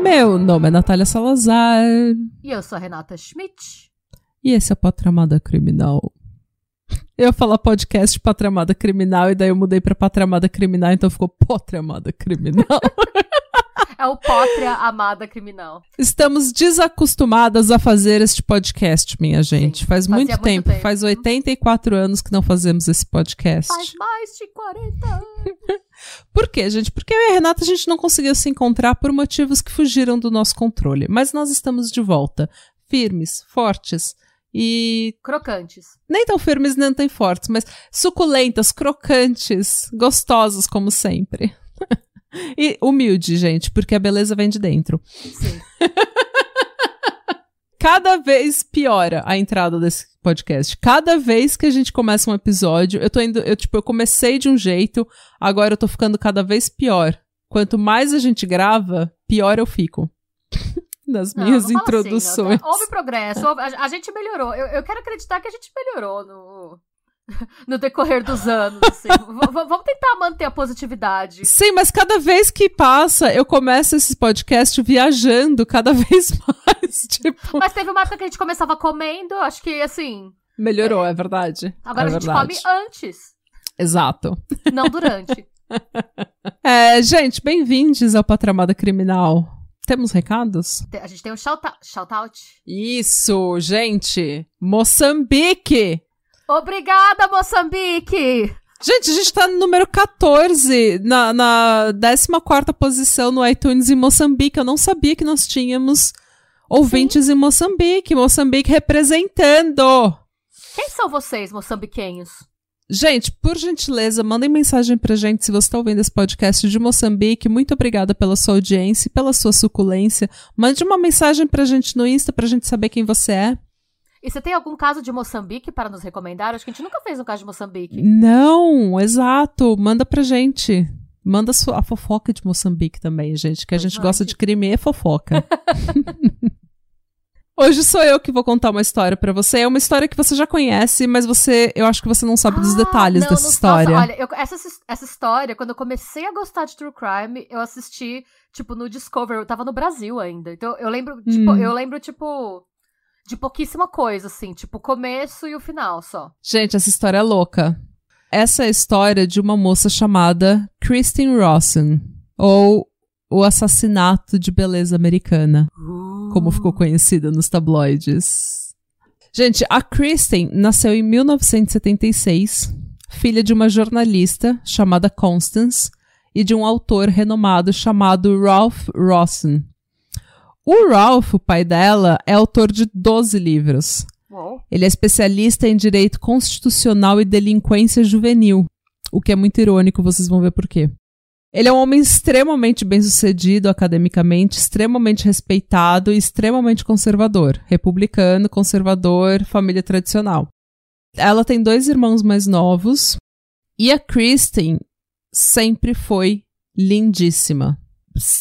Meu nome é Natália Salazar. E eu sou a Renata Schmidt. E esse é o Patramada Criminal. Eu ia falar podcast Patramada Criminal e daí eu mudei pra Patramada Criminal, então ficou Potramada Criminal. É o Pótria Amada Criminal. Estamos desacostumadas a fazer este podcast, minha gente. Sim, faz muito tempo, tempo. faz 84 anos que não fazemos esse podcast. Faz mais de 40 anos. Por quê, gente? Porque eu e a Renata a gente não conseguiu se encontrar por motivos que fugiram do nosso controle. Mas nós estamos de volta, firmes, fortes e Crocantes. nem tão firmes nem tão fortes, mas suculentas, crocantes, gostosas como sempre. e humilde, gente, porque a beleza vem de dentro. Sim. Cada vez piora a entrada desse podcast. Cada vez que a gente começa um episódio, eu tô indo, eu tipo, eu comecei de um jeito, agora eu tô ficando cada vez pior. Quanto mais a gente grava, pior eu fico. Nas Não, minhas não fala introduções. Assim, não. Houve progresso, houve- a, a gente melhorou. Eu, eu quero acreditar que a gente melhorou no, no decorrer dos anos. assim. Vamos tentar manter a positividade. Sim, mas cada vez que passa, eu começo esse podcast viajando cada vez mais. Tipo, Mas teve uma época que a gente começava comendo, acho que assim. melhorou, é verdade. Agora é a gente verdade. come antes, Exato. não durante. É, gente, bem-vindos ao Patramada Criminal. Temos recados? A gente tem um shout-out. Shout Isso, gente! Moçambique! Obrigada, Moçambique! Gente, a gente tá no número 14, na, na 14 posição no iTunes em Moçambique. Eu não sabia que nós tínhamos ouvintes em Moçambique. Moçambique representando! Quem são vocês, moçambiquenhos? Gente, por gentileza, mandem mensagem pra gente se você tá ouvindo esse podcast de Moçambique. Muito obrigada pela sua audiência e pela sua suculência. Mande uma mensagem pra gente no Insta pra gente saber quem você é. E você tem algum caso de Moçambique para nos recomendar? Acho que a gente nunca fez um caso de Moçambique. Não, exato. Manda pra gente. Manda a, fofoca de Moçambique também, gente, que a gente gosta de crime e fofoca. Hoje sou eu que vou contar uma história pra você. É uma história que você já conhece, mas você, eu acho que você não sabe dos Ah, detalhes não, dessa não- história. Nossa, olha, eu- essa, essa história, quando eu comecei a gostar de True Crime, eu assisti, tipo, no Discovery. Eu tava no Brasil ainda. Então eu lembro, tipo, Hum. eu lembro, tipo, de pouquíssima coisa, assim. Tipo, o começo e o final só. Gente, essa história é louca. Essa é a história de uma moça chamada Kristen Rawson, ou o assassinato de beleza americana, como ficou conhecida nos tabloides. Gente, a Kristen nasceu em 1976, filha de uma jornalista chamada Constance e de um autor renomado chamado Ralph Rawson. O Ralph, o pai dela, é autor de 12 livros. Ele é especialista em direito constitucional e delinquência juvenil, o que é muito irônico, vocês vão ver por quê. Ele é um homem extremamente bem-sucedido academicamente, extremamente respeitado e extremamente conservador. Republicano, conservador, família tradicional. Ela tem dois irmãos mais novos e a Kristen sempre foi lindíssima.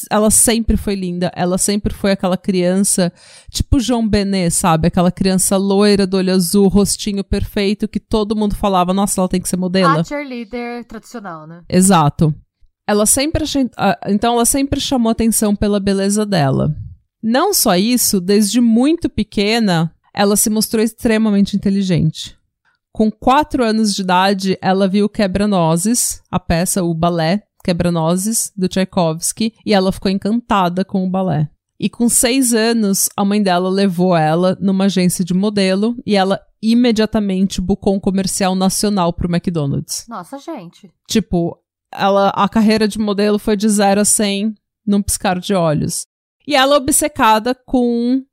Ela sempre foi linda, ela sempre foi aquela criança tipo João Benet, sabe? Aquela criança loira, do olho azul, rostinho perfeito, que todo mundo falava, nossa, ela tem que ser modelo. A cheerleader tradicional, né? Exato. Ela sempre ah, então ela sempre chamou atenção pela beleza dela. Não só isso, desde muito pequena, ela se mostrou extremamente inteligente. Com quatro anos de idade, ela viu Quebra-Nozes, a peça, o balé Quebra-Nozes, do Tchaikovsky, e ela ficou encantada com o balé. E com seis anos, a mãe dela levou ela numa agência de modelo e ela imediatamente bucou um comercial nacional pro McDonald's. Nossa, gente. Tipo, ela, a carreira de modelo foi de 0 a 100 num piscar de olhos. E ela é obcecada com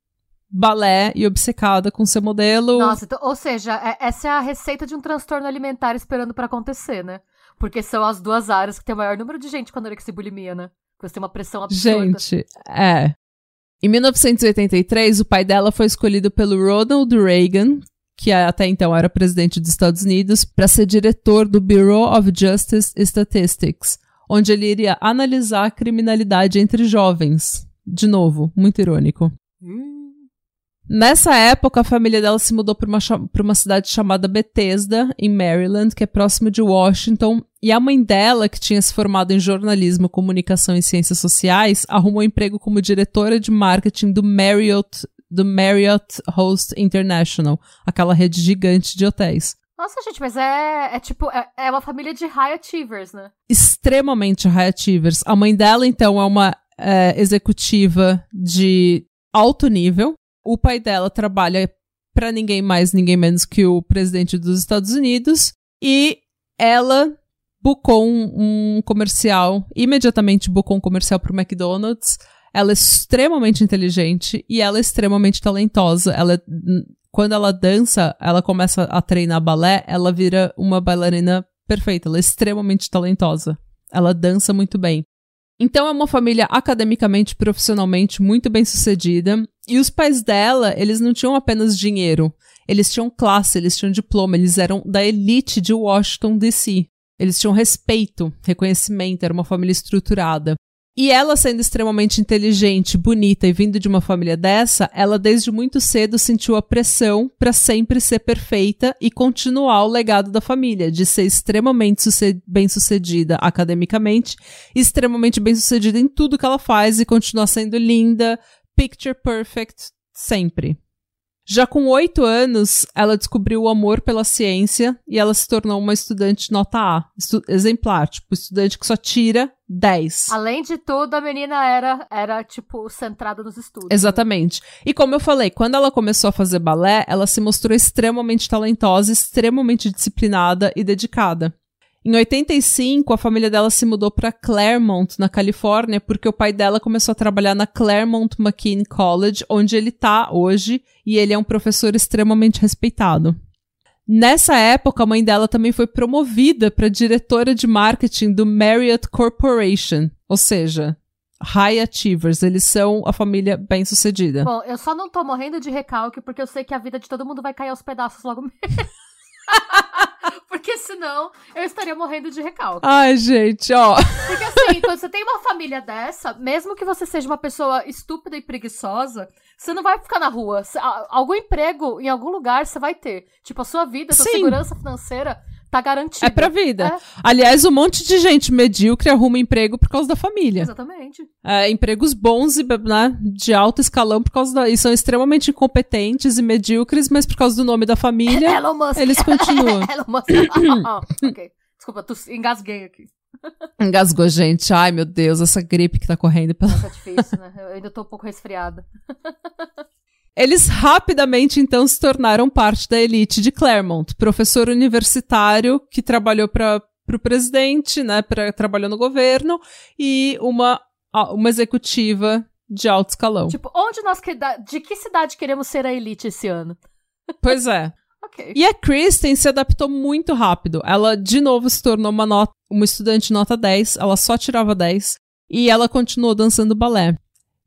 balé e obcecada com ser modelo. Nossa, então- ou seja, é- essa é a receita de um transtorno alimentar esperando pra acontecer, né? Porque são as duas áreas que tem o maior número de gente com anorexia e bulimia, né? Porque você tem uma pressão absurda. Gente, é. Em 1983, o pai dela foi escolhido pelo Ronald Reagan, que até então era presidente dos Estados Unidos, para ser diretor do Bureau of Justice Statistics, onde ele iria analisar a criminalidade entre jovens. De novo, muito irônico. Nessa época, a família dela se mudou para uma, uma cidade chamada Bethesda, em Maryland, que é próximo de Washington, e a mãe dela, que tinha se formado em jornalismo, comunicação e ciências sociais, arrumou emprego como diretora de marketing do Marriott, do Marriott Host International, aquela rede gigante de hotéis. Nossa, gente, mas é, é tipo, é, é uma família de high achievers, né? Extremamente high achievers. A mãe dela, então, é uma é, executiva de alto nível. O pai dela trabalha para ninguém mais, ninguém menos que o presidente dos Estados Unidos. E ela bucou um, um comercial, imediatamente bucou um comercial pro McDonald's. Ela é extremamente inteligente e ela é extremamente talentosa. Ela, quando ela dança, ela começa a treinar balé, ela vira uma bailarina perfeita. Ela é extremamente talentosa. Ela dança muito bem. Então é uma família academicamente, profissionalmente muito bem sucedida. E os pais dela, eles não tinham apenas dinheiro. Eles tinham classe, eles tinham diploma, eles eram da elite de Washington DC. Eles tinham respeito, reconhecimento, era uma família estruturada. E ela, sendo extremamente inteligente, bonita e vindo de uma família dessa, ela desde muito cedo sentiu a pressão para sempre ser perfeita e continuar o legado da família, de ser extremamente bem-sucedida academicamente, extremamente bem-sucedida em tudo que ela faz e continuar sendo linda, picture perfect, sempre. Já com oito anos, ela descobriu o amor pela ciência e ela se tornou uma estudante nota A, estu exemplar, tipo, estudante que só tira 10. Além de tudo, a menina era, era tipo, centrada nos estudos. Exatamente. E como eu falei, quando ela começou a fazer balé, ela se mostrou extremamente talentosa, extremamente disciplinada e dedicada. Em 85, a família dela se mudou para Claremont, na Califórnia, porque o pai dela começou a trabalhar na Claremont McKean College, onde ele está hoje, e ele é um professor extremamente respeitado. Nessa época, a mãe dela também foi promovida para diretora de marketing do Marriott Corporation, ou seja, high achievers, eles são a família bem-sucedida. Bom, eu só não tô morrendo de recalque porque eu sei que a vida de todo mundo vai cair aos pedaços logo mesmo. Porque senão eu estaria morrendo de recalque. Ai, gente, ó. Porque assim, quando você tem uma família dessa, mesmo que você seja uma pessoa estúpida e preguiçosa, você não vai ficar na rua. Algum emprego em algum lugar você vai ter. Tipo, a sua vida, a sua Sim. segurança financeira tá garantido. É pra vida. É. Aliás, um monte de gente medíocre arruma emprego por causa da família. Exatamente. É, empregos bons e né, de alto escalão por causa da. E são extremamente incompetentes e medíocres, mas por causa do nome da família, Elon Musk. eles continuam. Elon Musk. oh, ok. Desculpa, tu engasguei aqui. Engasgou, gente. Ai, meu Deus, essa gripe que tá correndo pela. Tá difícil, né? Eu ainda tô um pouco resfriada. Eles rapidamente então se tornaram parte da elite de Claremont, professor universitário que trabalhou para o presidente, né, pra, trabalhou no governo e uma, uma executiva de alto escalão. Tipo, onde nós de que cidade queremos ser a elite esse ano? Pois é. okay. E a Kristen se adaptou muito rápido. Ela de novo se tornou uma nota, uma estudante nota 10, ela só tirava 10 e ela continuou dançando balé.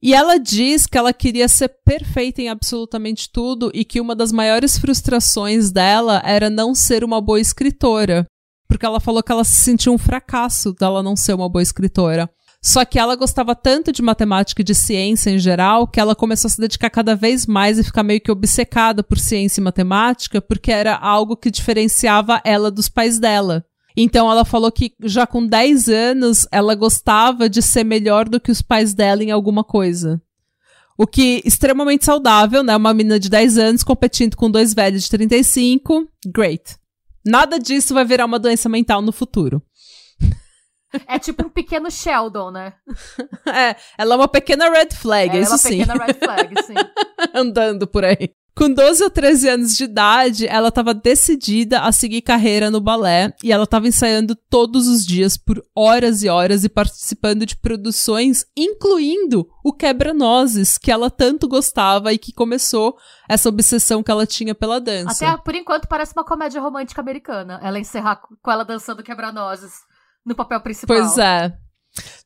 E ela diz que ela queria ser perfeita em absolutamente tudo e que uma das maiores frustrações dela era não ser uma boa escritora. Porque ela falou que ela se sentia um fracasso dela não ser uma boa escritora. Só que ela gostava tanto de matemática e de ciência em geral que ela começou a se dedicar cada vez mais e ficar meio que obcecada por ciência e matemática, porque era algo que diferenciava ela dos pais dela. Então ela falou que já com 10 anos ela gostava de ser melhor do que os pais dela em alguma coisa. O que extremamente saudável, né? Uma menina de 10 anos competindo com dois velhos de 35. Great. Nada disso vai virar uma doença mental no futuro. É tipo um pequeno Sheldon, né? É, ela é uma pequena red flag, é, isso sim. É uma pequena red flag, sim. Andando por aí. Com 12 ou 13 anos de idade, ela estava decidida a seguir carreira no balé e ela estava ensaiando todos os dias por horas e horas e participando de produções, incluindo o Quebra-Nozes, que ela tanto gostava e que começou essa obsessão que ela tinha pela dança. Até por enquanto parece uma comédia romântica americana, ela encerrar com ela dançando Quebra-Nozes no papel principal. Pois é.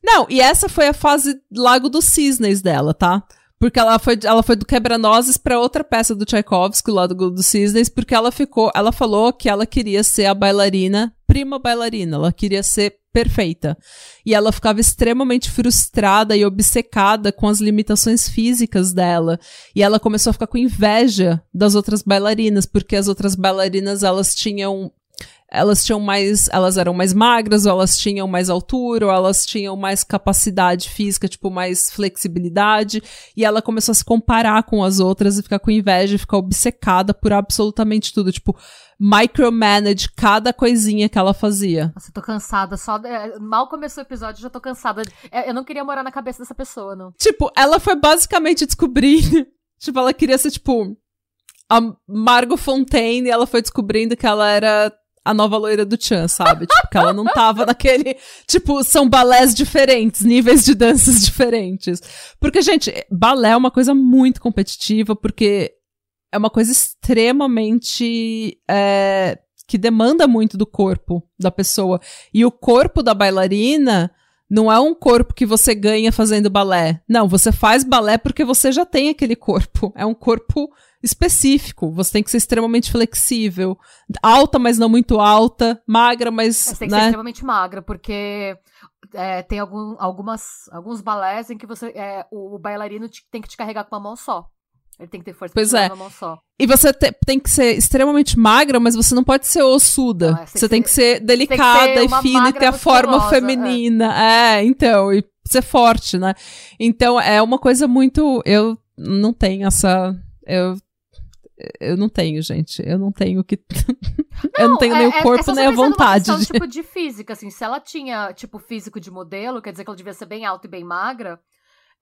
Não, e essa foi a fase Lago dos Cisnes dela, tá? Porque ela foi, ela foi do Quebra-Nozes pra outra peça do Tchaikovsky, lá do, do Cisnes, porque ela ficou, ela falou que ela queria ser a bailarina, prima bailarina, ela queria ser perfeita. E ela ficava extremamente frustrada e obcecada com as limitações físicas dela. E ela começou a ficar com inveja das outras bailarinas, porque as outras bailarinas, elas tinham elas tinham mais, elas eram mais magras, ou elas tinham mais altura, ou elas tinham mais capacidade física, tipo, mais flexibilidade, e ela começou a se comparar com as outras e ficar com inveja e ficar obcecada por absolutamente tudo, tipo, micromanage cada coisinha que ela fazia. Nossa, eu tô cansada, só é, mal começou o episódio, já tô cansada. É, eu não queria morar na cabeça dessa pessoa, não. Tipo, ela foi basicamente descobrir, tipo, ela queria ser, tipo, a Margot Fontaine, e ela foi descobrindo que ela era a nova loira do Chan, sabe? Tipo, que ela não tava naquele. Tipo, são balés diferentes, níveis de danças diferentes. Porque, gente, balé é uma coisa muito competitiva, porque é uma coisa extremamente. É, que demanda muito do corpo da pessoa. E o corpo da bailarina não é um corpo que você ganha fazendo balé. Não, você faz balé porque você já tem aquele corpo. É um corpo específico. Você tem que ser extremamente flexível. Alta, mas não muito alta. Magra, mas. Você tem que né? ser extremamente magra, porque é, tem algum, algumas, alguns balés em que você, é, o, o bailarino te, tem que te carregar com uma mão só. Ele tem que ter força pois é. uma mão só. E você te, tem que ser extremamente magra, mas você não pode ser ossuda. Não, é, você, tem, que ser, delicada que ser e fina e ter a forma é. feminina. É. é, então, e ser forte, né? Então, é uma coisa muito. Eu não tenho essa. Eu eu não tenho, gente. Eu não tenho que. Eu não tenho é, nem o é, corpo, é, nem a vontade. Questão, de... tipo, de física, assim. Se ela tinha, tipo, físico de modelo, quer dizer que ela devia ser bem alta e bem magra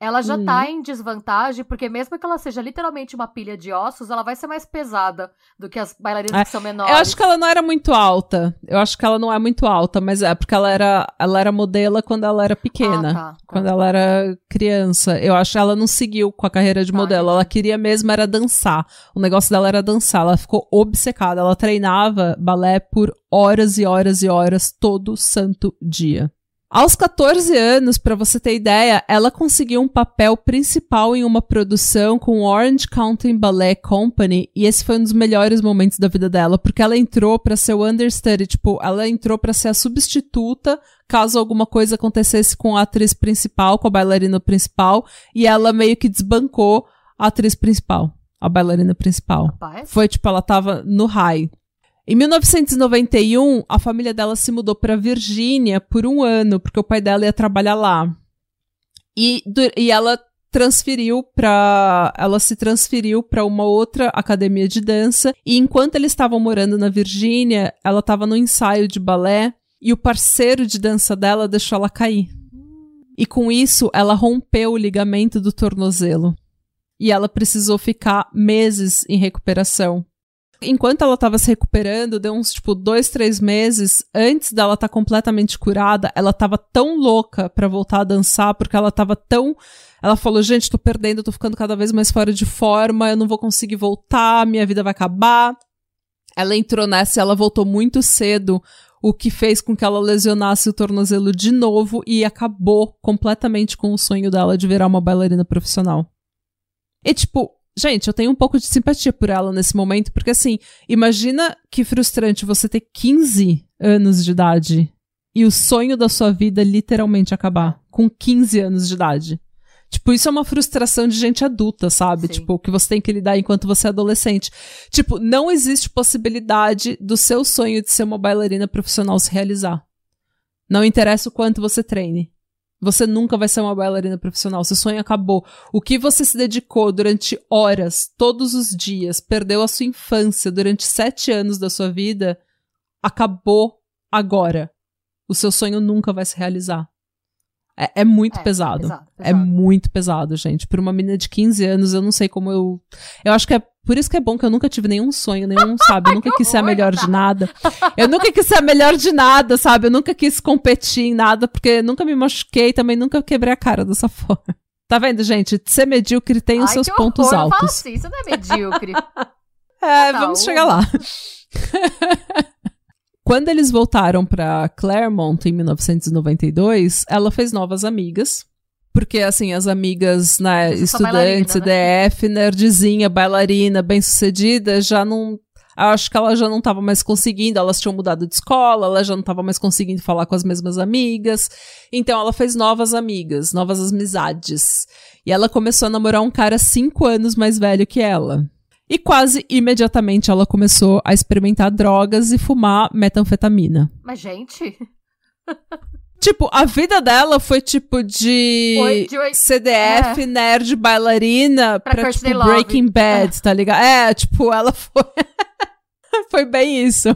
ela já tá uhum. em desvantagem, porque mesmo que ela seja literalmente uma pilha de ossos, ela vai ser mais pesada do que as bailarinas é, que são menores. Eu acho que ela não era muito alta. Eu acho que ela não é muito alta, mas é porque ela era, ela era modelo quando ela era pequena. Ah, tá, tá. Quando ela era criança. Eu acho que ela não seguiu com a carreira de tá, modelo. Ela queria mesmo era dançar. O negócio dela era dançar. Ela ficou obcecada. Ela treinava balé por horas e horas e horas todo santo dia. Aos 14 anos, para você ter ideia, ela conseguiu um papel principal em uma produção com o Orange County Ballet Company, e esse foi um dos melhores momentos da vida dela, porque ela entrou para ser o understudy, tipo, ela entrou para ser a substituta caso alguma coisa acontecesse com a atriz principal, com a bailarina principal, e ela meio que desbancou a atriz principal, a bailarina principal. Rapaz. Foi tipo, ela tava no high. Em 1991, a família dela se mudou para Virgínia por um ano, porque o pai dela ia trabalhar lá. E, e ela transferiu para ela se transferiu para uma outra academia de dança e enquanto eles estavam morando na Virgínia, ela estava no ensaio de balé e o parceiro de dança dela deixou ela cair. E com isso, ela rompeu o ligamento do tornozelo. E ela precisou ficar meses em recuperação. Enquanto ela tava se recuperando, deu uns, tipo, dois, três meses antes dela estar tá completamente curada, ela tava tão louca para voltar a dançar, porque ela tava tão. Ela falou: gente, tô perdendo, tô ficando cada vez mais fora de forma, eu não vou conseguir voltar, minha vida vai acabar. Ela entrou nessa e ela voltou muito cedo, o que fez com que ela lesionasse o tornozelo de novo e acabou completamente com o sonho dela de virar uma bailarina profissional. E, tipo, Gente, eu tenho um pouco de simpatia por ela nesse momento, porque assim, imagina que frustrante você ter 15 anos de idade e o sonho da sua vida literalmente acabar com 15 anos de idade. Tipo, isso é uma frustração de gente adulta, sabe? Sim. Tipo, que você tem que lidar enquanto você é adolescente. Tipo, não existe possibilidade do seu sonho de ser uma bailarina profissional se realizar. Não interessa o quanto você treine. Você nunca vai ser uma bailarina profissional. Seu sonho acabou. O que você se dedicou durante horas, todos os dias, perdeu a sua infância durante sete anos da sua vida, acabou agora. O seu sonho nunca vai se realizar. É, é muito é, pesado. Pesado, pesado. É muito pesado, gente. Por uma menina de 15 anos, eu não sei como eu. Eu acho que é por isso que é bom que eu nunca tive nenhum sonho, nenhum, sabe? Eu nunca quis ser a melhor de nada. Eu nunca quis ser a melhor de nada, sabe? Eu nunca quis competir em nada, porque nunca me machuquei, também nunca quebrei a cara dessa forma. Tá vendo, gente? Ser medíocre tem os seus pontos horror, altos. Não fala assim, isso não é medíocre. é, vamos chegar lá. Quando eles voltaram para Claremont em 1992, ela fez novas amigas porque assim, as amigas, né, só estudantes, bailarina, CDF, nerdzinha, bailarina, bem-sucedida, já não. Acho que ela já não tava mais conseguindo, elas tinham mudado de escola, ela já não tava mais conseguindo falar com as mesmas amigas. Então ela fez novas amigas, novas amizades. E ela começou a namorar um cara cinco anos mais velho que ela. E quase imediatamente ela começou a experimentar drogas e fumar metanfetamina. Mas, gente. Tipo, a vida dela foi tipo de, Foi de CDF, nerd, bailarina, Pra pra, tipo Love. Breaking Bad, tá ligado? É, tipo, ela foi. foi bem isso.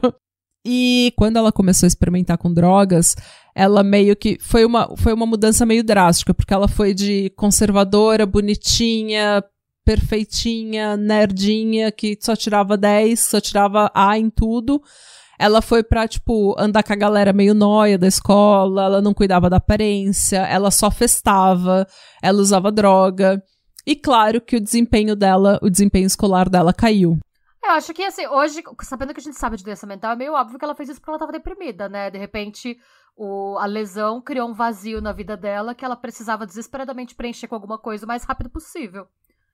E quando ela começou a experimentar com drogas, ela meio que. Foi uma, foi uma mudança meio drástica, porque ela foi de conservadora, bonitinha, perfeitinha, nerdinha, que só tirava 10, só tirava A em tudo. Ela foi pra, tipo, andar com a galera meio nóia da escola, ela não cuidava da aparência, ela só festava, ela usava droga. E claro que o desempenho dela, o desempenho escolar dela caiu. Eu acho que, assim, hoje, sabendo que a gente sabe de doença mental, é meio óbvio que ela fez isso porque ela tava deprimida, né? De repente, o, a lesão criou um vazio na vida dela que ela precisava desesperadamente preencher com alguma coisa o mais rápido possível.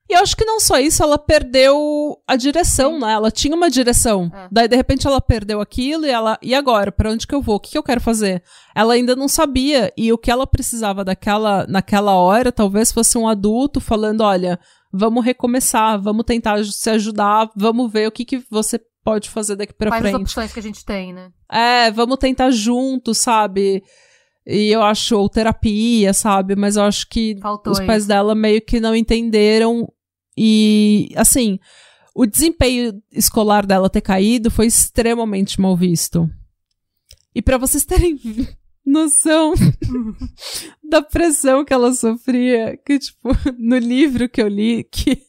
E eu acho que não só isso, ela perdeu a direção, né? Ela tinha uma direção. É. Daí, de repente, ela perdeu aquilo e ela. E agora? Pra onde que eu vou? O que, que eu quero fazer? Ela ainda não sabia. E o que ela precisava daquela, naquela hora, talvez fosse um adulto falando: olha, vamos recomeçar, vamos tentar se ajudar, vamos ver o que, que você pode fazer daqui pra Quais as frente. opções que a gente tem, né? É, vamos tentar junto, sabe? E eu acho, ou terapia, sabe? Mas eu acho que Faltou os pais isso. dela meio que não entenderam. E, assim, o desempenho escolar dela ter caído foi extremamente mal visto. E pra vocês terem noção da pressão que ela sofria, que, tipo, no livro que eu li, que,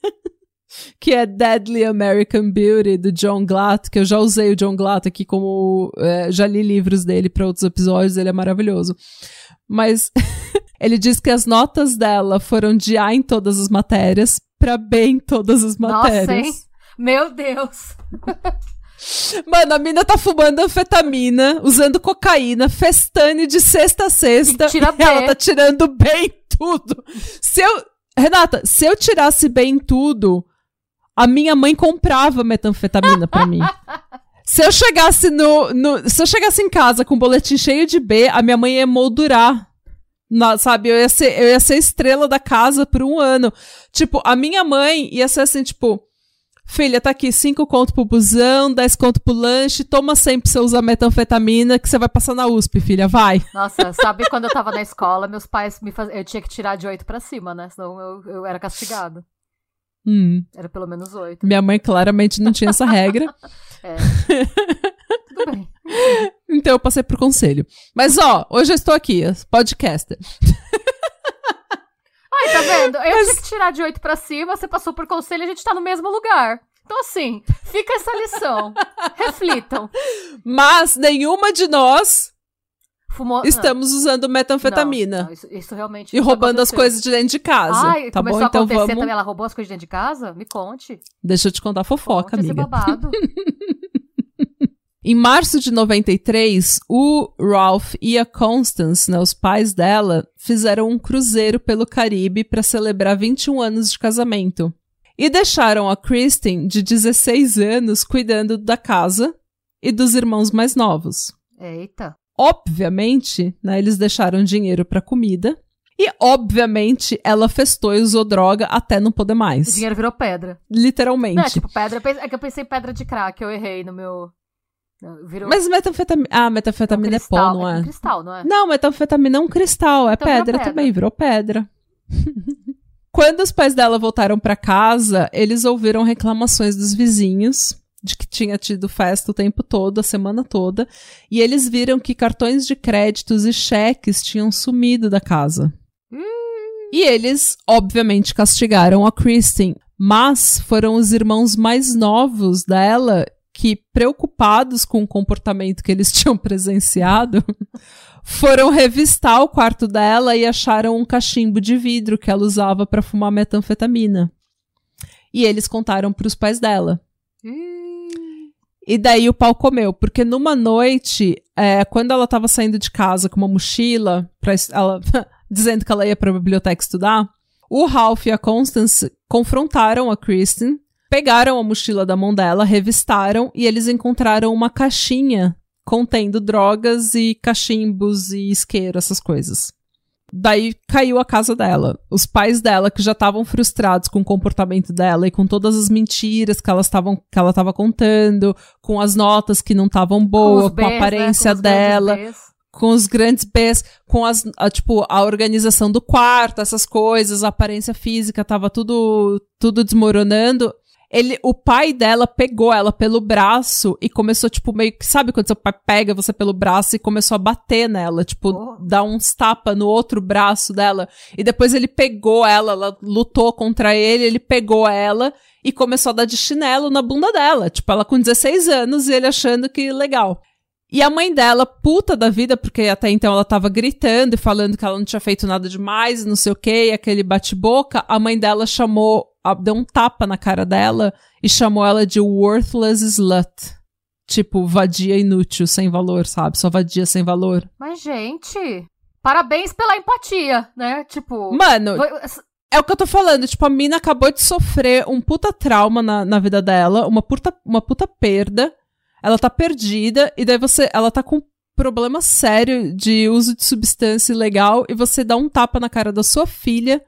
que é Deadly American Beauty, do John Glatt, que eu já usei o John Glatt aqui como. é, já li livros dele pra outros episódios, ele é maravilhoso. Mas ele diz que as notas dela foram de A em todas as matérias pra B em todas as matérias. Nossa, hein? Meu Deus. Mano, a mina tá fumando anfetamina, usando cocaína, festando de sexta a sexta. E tira B. ela tá tirando bem tudo. Se eu. Renata, se eu tirasse bem tudo, a minha mãe comprava metanfetamina pra mim. Se eu chegasse no, no- Se eu chegasse em casa com um boletim cheio de B, a minha mãe ia moldurar. Na- sabe, eu ia, ser, eu ia ser estrela da casa por um ano. Tipo, a minha mãe ia ser assim, tipo. Filha, tá aqui, 5 conto pro busão, 10 conto pro lanche, toma sempre pra você usar metanfetamina que você vai passar na USP, filha, vai. Nossa, sabe quando eu tava na escola, meus pais me faziam. Eu tinha que tirar de 8 pra cima, né? Senão eu, eu era castigado. Hum, Era pelo menos 8. minha mãe claramente não tinha essa regra, É. Tudo bem. então eu passei pro conselho. Mas ó, hoje eu estou aqui, podcaster. Ai, tá vendo? Eu tinha que tirar de 8 pra cima, você passou por conselho e a gente tá no mesmo lugar. Então, assim, fica essa lição. Reflitam. Mas nenhuma de nós Fumou. estamos usando não, metanfetamina. não, não, isso, isso realmente. E nunca roubando as coisas de dentro de casa. Ai, tá começou bom? a Então acontecer vamos. também. Ela roubou as coisas de dentro de casa? Me conte. Deixa eu te contar a fofoca, conte esse amiga. babado. Em março de 93, o Ralph e a Constance, né, os pais dela, fizeram um cruzeiro pelo Caribe para celebrar 21 anos de casamento. E deixaram a Kristen, de 16 anos, cuidando da casa e dos irmãos mais novos. Eita. Obviamente, né, eles deixaram dinheiro para comida. E, obviamente, ela festou e usou droga até não poder O mais. dinheiro virou pedra. Literalmente. Não, é tipo pedra. É que eu pensei pedra de crack, eu errei no meu. Virou Mas metanfetamina. Ah, um metanfetamina é cristal. pó, não um é? cristal, não é? Não, metanfetamina é um cristal, é Então pedra, pedra. também, virou pedra. Quando os pais dela voltaram pra casa, eles ouviram reclamações dos vizinhos de que tinha tido festa o tempo todo, a semana toda, e eles viram que cartões de créditos e cheques tinham sumido da casa. E eles, obviamente, castigaram a Kristen, mas foram os irmãos mais novos dela que, preocupados com o comportamento que eles tinham presenciado, foram revistar o quarto dela e acharam um cachimbo de vidro que ela usava para fumar metanfetamina. E eles contaram para os pais dela. E daí o pau comeu, porque numa noite, é, quando ela tava saindo de casa com uma mochila, pra, ela, dizendo que ela ia pra biblioteca estudar, o Ralph e a Constance confrontaram a Kristen, pegaram a mochila da mão dela, revistaram e eles encontraram uma caixinha contendo drogas e cachimbos e isqueiro, essas coisas. Daí caiu a casa dela. Os pais dela, que já estavam frustrados com o comportamento dela e com todas as mentiras que, elas tavam, que ela estava contando, com as notas que não estavam boas, com, com, a aparência né? com dela, com os grandes Bs, com as, a, tipo, a organização do quarto, essas coisas, a aparência física, tava tudo, tudo desmoronando ele, o pai dela pegou ela pelo braço e começou, tipo, meio que, sabe quando seu pai pega você pelo braço e começou a bater nela, tipo, oh. dar uns tapa no outro braço dela. E depois ele pegou ela, ela lutou contra ele, ele pegou ela e começou a dar de chinelo na bunda dela. Tipo, ela com 16 anos e ele achando que legal. E a mãe dela, puta da vida, porque até então ela tava gritando e falando que ela não tinha feito nada demais, não sei o que, aquele bate-boca, a mãe dela chamou deu um tapa na cara dela e chamou ela de worthless slut. Tipo, vadia inútil, sem valor, sabe? Só vadia sem valor. Mas, gente, parabéns pela empatia, né? Tipo. Mano. É o que eu tô falando, tipo, a mina acabou de sofrer um puta trauma na, na vida dela, uma puta, uma puta perda. Ela tá perdida, e daí você. Ela tá com problema sério de uso de substância ilegal, e você dá um tapa na cara da sua filha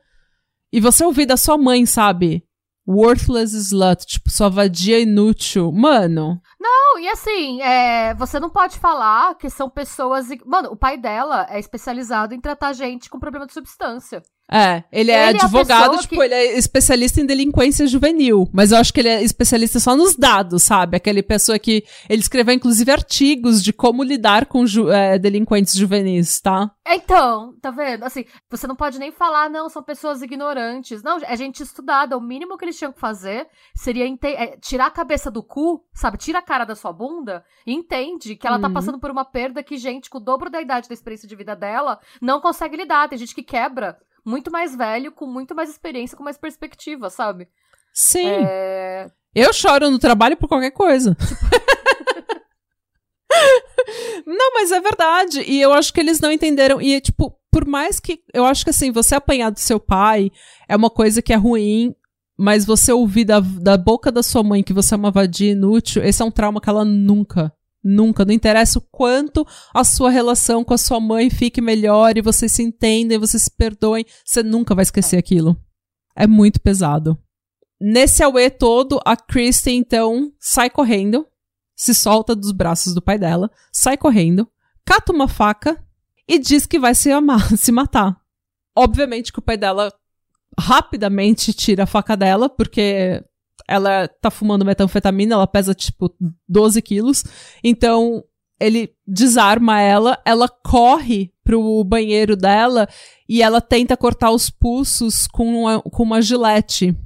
e você ouvir da sua mãe, sabe? Worthless slut, tipo, sua vadia inútil. Mano. Não, e assim, é, você não pode falar que são pessoas. Mano, o pai dela é especializado em tratar gente com problema de substância. É, ele é ele advogado, é tipo, que... ele é especialista em delinquência juvenil. Mas eu acho que ele é especialista só nos dados, sabe? Aquele pessoa que. Ele escreveu, inclusive, artigos de como lidar com ju é, delinquentes juvenis, tá? Então, tá vendo? Assim, você não pode nem falar, não, são pessoas ignorantes. Não, é gente estudada. O mínimo que eles tinham que fazer seria é, tirar a cabeça do cu, sabe? Tira a cara da sua bunda e entende que ela tá uhum. tá passando por uma perda que gente com o dobro da idade da experiência de vida dela não consegue lidar. Tem gente que quebra muito mais velho, com muito mais experiência, com mais perspectiva, sabe? Sim. É... Eu choro no trabalho por qualquer coisa. não, mas é verdade. E eu acho que eles não entenderam. E, tipo, por mais que. Eu acho que, assim, você apanhar do seu pai é uma coisa que é ruim. Mas você ouvir da, da boca da sua mãe que você é uma vadia inútil, esse é um trauma que ela nunca Nunca. Não interessa o quanto a sua relação com a sua mãe fique melhor e vocês se entendem, vocês se perdoem. Você nunca vai esquecer aquilo. É muito pesado. Nesse auê todo, a Kristen, então, sai correndo, se solta dos braços do pai dela, sai correndo, cata uma faca e diz que vai se, amar, se matar. Obviamente que o pai dela rapidamente tira a faca dela, porque ela tá fumando metanfetamina, ela pesa tipo 12 quilos. Então ele desarma ela, ela corre pro banheiro dela e ela tenta cortar os pulsos com uma, com uma gilete.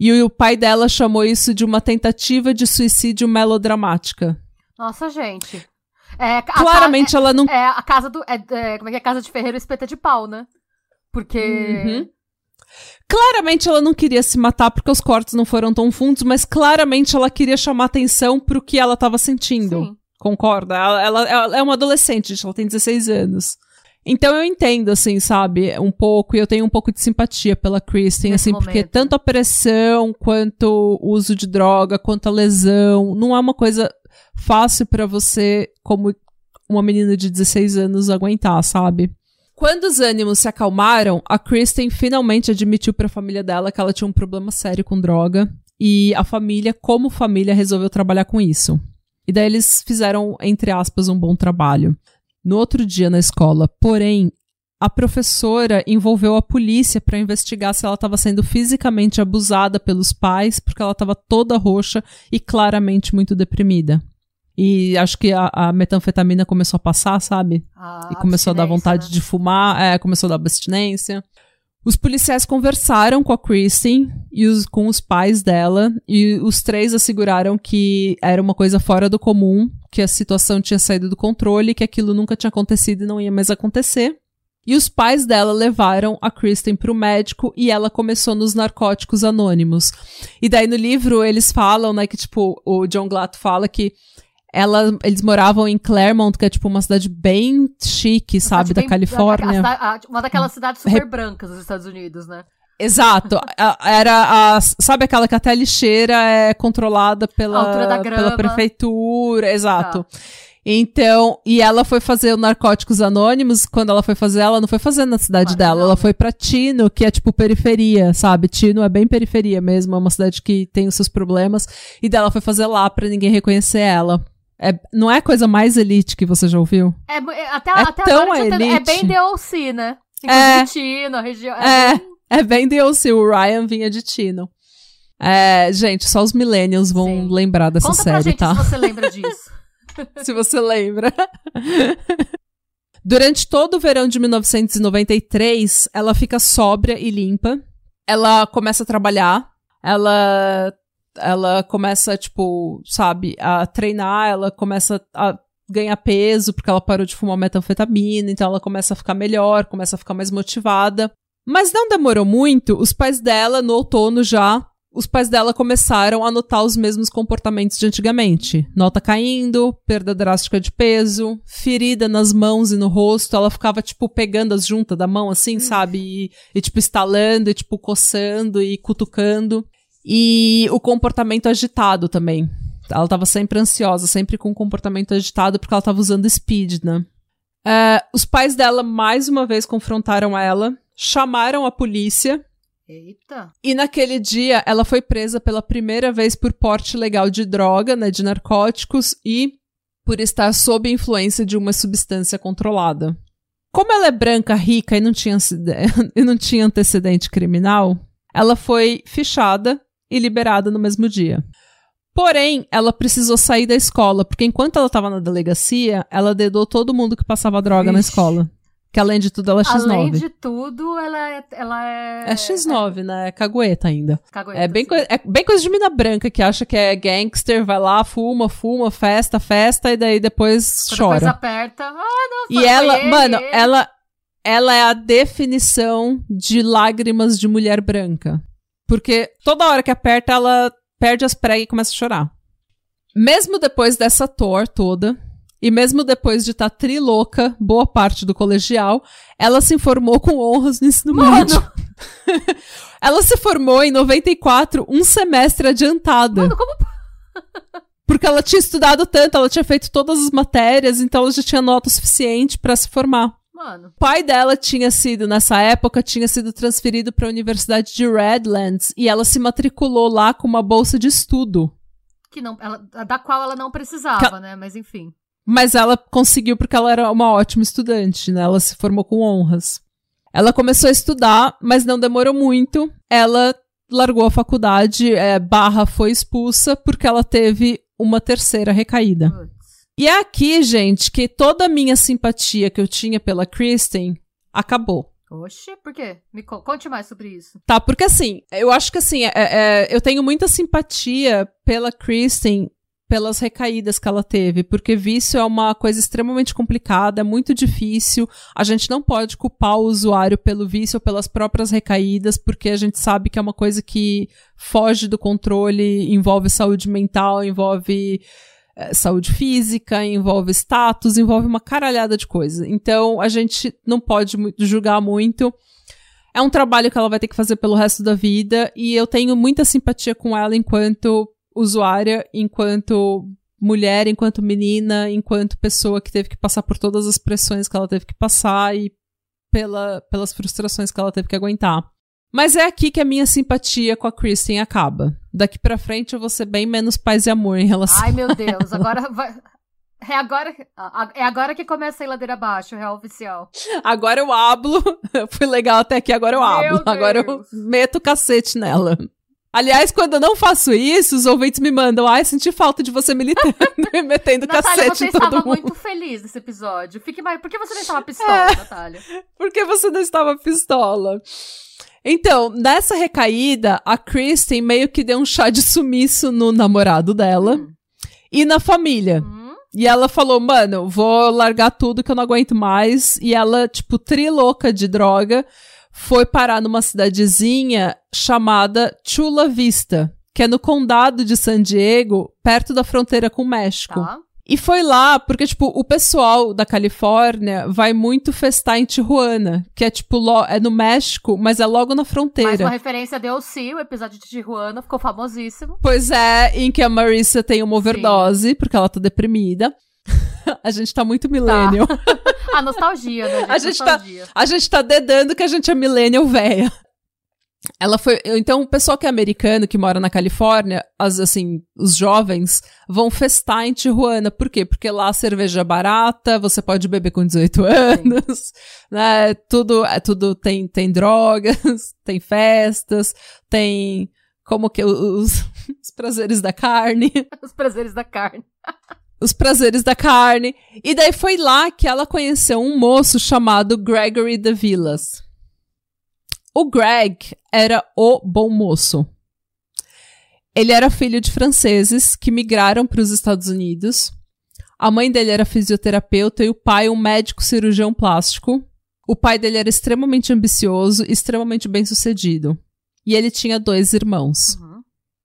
E o, pai dela chamou isso de uma tentativa de suicídio melodramática. Nossa, gente. É, Claramente a, ela não. É a casa do. É, é, como é que é? A casa de ferreiro espeta de pau, né? Porque. Uhum. Claramente ela não queria se matar porque os cortes não foram tão fundos, mas claramente ela queria chamar atenção pro que ela tava sentindo. Sim. Concorda? Ela, ela, ela, é uma adolescente, gente, ela tem 16 anos. Então eu entendo, assim, sabe, um pouco, e eu tenho um pouco de simpatia pela Kristen, Nesse assim, momento. porque tanto a pressão, quanto o uso de droga, quanto a lesão, não é uma coisa fácil para você, como uma menina de 16 anos, aguentar, sabe? Quando os ânimos se acalmaram, a Kristen finalmente admitiu para a família dela que ela tinha um problema sério com droga e a família, como família, resolveu trabalhar com isso. E daí eles fizeram, entre aspas, um bom trabalho. No outro dia na escola, porém, a professora envolveu a polícia para investigar se ela estava sendo fisicamente abusada pelos pais, porque ela estava toda roxa e claramente muito deprimida. E acho que a, a, metanfetamina começou a passar, sabe? Ah, e começou a dar vontade né? de fumar, é, começou a dar abstinência. Os policiais conversaram com a Kristen e os, com os pais dela, e os três asseguraram que era uma coisa fora do comum, que a situação tinha saído do controle, que aquilo nunca tinha acontecido e não ia mais acontecer. E os pais dela levaram a Kristen para o médico e ela começou nos narcóticos anônimos. E daí no livro eles falam, né, que tipo, o John Glatt fala que ela, eles moravam em Claremont, que é tipo uma cidade bem chique, sabe, da bem- Califórnia. a- a- a- uma daquelas cidades super brancas dos Estados Unidos, né? Exato. Era a. Sabe aquela que até a lixeira é controlada pela, pela prefeitura. Exato. Tá. Então, e ela foi fazer o Narcóticos Anônimos. Quando ela foi fazer, ela não foi fazer na cidade Claro dela. não, Ela foi pra Tino, que é tipo periferia, sabe? Tino é bem periferia mesmo. É uma cidade que tem os seus problemas. E dela foi fazer lá pra ninguém reconhecer ela. É, não é a coisa mais elite que você já ouviu? É, é- até, É até tão agora é elite. bem DLC, né? É. Inclusive Tino, a região. É. bem- É bem DLC, o Ryan vinha de Tino. É, gente, só os millennials vão Sim. lembrar dessa Conta pra série, gente tá? se você lembra disso. se você lembra. Durante todo o verão de 1993, ela fica sóbria e limpa. Ela começa a trabalhar. Ela ela começa, tipo, sabe, a treinar, ela começa a ganhar peso porque ela parou de fumar metanfetamina, então ela começa a ficar melhor, começa a ficar mais motivada. Mas não demorou muito, os pais dela, no outono já, os pais dela começaram a notar os mesmos comportamentos de antigamente. Nota caindo, perda drástica de peso, ferida nas mãos e no rosto. Ela ficava, tipo, pegando as juntas da mão, assim, sabe? E, e, tipo, estalando, e, tipo, coçando e cutucando. E o comportamento agitado também. Ela tava sempre ansiosa, sempre com um comportamento agitado, porque ela tava usando speed, né? É, os pais dela, mais uma vez, confrontaram ela, chamaram a polícia, Eita. e naquele dia, ela foi presa pela primeira vez por porte legal de droga, né, de narcóticos, e por estar sob influência de uma substância controlada. Como ela é branca, rica e não tinha, e não tinha antecedente criminal, ela foi fichada e liberada no mesmo dia. Porém, ela precisou sair da escola, porque enquanto ela estava na delegacia, ela dedou todo mundo que passava droga na Vixe. escola. Que além de tudo, ela é X9. Além de tudo, ela é. Ela é, É X9, né? É cagueta ainda. cagueta, É bem, assim. coi- é bem coisa de mina branca que acha que é gangster, vai lá, fuma, fuma, festa, festa, e daí depois Quando coisa chora. aperta. Ah, não, E ela, ele, mano, ela, ela é a definição de lágrimas de mulher branca. Porque toda hora que aperta, ela perde as pregas e começa a chorar. Mesmo depois dessa tour toda, e mesmo depois de estar trilouca boa parte do colegial, ela se formou com honras no ensino Mano. médio. ela se formou em 94, um semestre adiantado. Mano, como. Porque ela tinha estudado tanto, ela tinha feito todas as matérias, então ela já tinha nota suficiente pra se formar. O pai dela tinha sido, nessa época, tinha sido transferido para a Universidade de Redlands e ela se matriculou lá com uma bolsa de estudo. Que não, ela, da qual ela não precisava, né? Mas enfim. Mas ela conseguiu porque ela era uma ótima estudante, né? Ela se formou com honras. Ela começou a estudar, mas não demorou muito. Ela largou a faculdade, é, barra foi expulsa porque ela teve uma terceira recaída. Putz. E é aqui, gente, que toda a minha simpatia que eu tinha pela Kristen acabou. Oxe, por quê? Me co- conte mais sobre isso. Tá, porque assim, eu acho que assim, é- é- eu tenho muita simpatia pela Kristen pelas recaídas que ela teve, porque vício é uma coisa extremamente complicada, é muito difícil. A gente não pode culpar o usuário pelo vício ou pelas próprias recaídas, porque a gente sabe que é uma coisa que foge do controle, envolve saúde mental, envolve eh, saúde física, envolve status, envolve uma caralhada de coisa. Então, a gente não pode julgar muito. É um trabalho que ela vai ter que fazer pelo resto da vida e eu tenho muita simpatia com ela enquanto usuária, enquanto mulher, enquanto menina, enquanto pessoa que teve que passar por todas as pressões que ela teve que passar e pela, pelas frustrações que ela teve que aguentar. Mas é aqui que a minha simpatia com a Kristen acaba. Daqui pra frente eu vou ser bem menos paz e amor em relação. Ai, meu Deus, agora vai. É agora, é agora que começa a ir ladeira abaixo, real oficial. Agora eu hablo. Fui legal até aqui, agora eu hablo. Agora eu meto o cacete nela. Aliás, quando eu não faço isso, os ouvintes me mandam, ai, senti falta de você militando e metendo Natália, cacete você em todo estava mundo. muito feliz nesse episódio. Fique mais... Por que você não estava pistola, É. Natália? Por que você não estava pistola? Então, nessa recaída, a Kristen meio que deu um chá de sumiço no namorado dela Hum. e na família. Hum? E ela falou, mano, vou largar tudo que eu não aguento mais. E ela, tipo, trilouca de droga, foi parar numa cidadezinha chamada Chula Vista, que é no condado de San Diego, perto da fronteira com o México. Tá. E foi lá, porque, tipo, o pessoal da Califórnia vai muito festar em Tijuana, que é, tipo, é no México, mas é logo na fronteira. Mais uma referência de OC, o episódio de Tijuana, ficou famosíssimo. Pois é, em que a Marissa tem uma overdose, Sim. porque ela tá deprimida. a gente tá muito millennial. Tá. a nostalgia, né? Gente? A gente, tá, a gente tá dedando que a gente é millennial velha. Ela foi. Então, o pessoal que é americano, que mora na Califórnia, as, assim, os jovens, vão festar em Tijuana. Por quê? Porque lá a cerveja é barata, você pode beber com 18 anos, Sim. né? Tudo, é, tudo tem, tem drogas, tem festas, tem. Como que os, os prazeres da carne. Os prazeres da carne. os prazeres da carne. E daí foi lá que ela conheceu um moço chamado Gregory de Villas. O Greg era o bom moço. Ele era filho de franceses que migraram para os Estados Unidos. A mãe dele era fisioterapeuta e o pai um médico cirurgião plástico. O pai dele era extremamente ambicioso e extremamente bem-sucedido. E ele tinha dois irmãos. Uhum.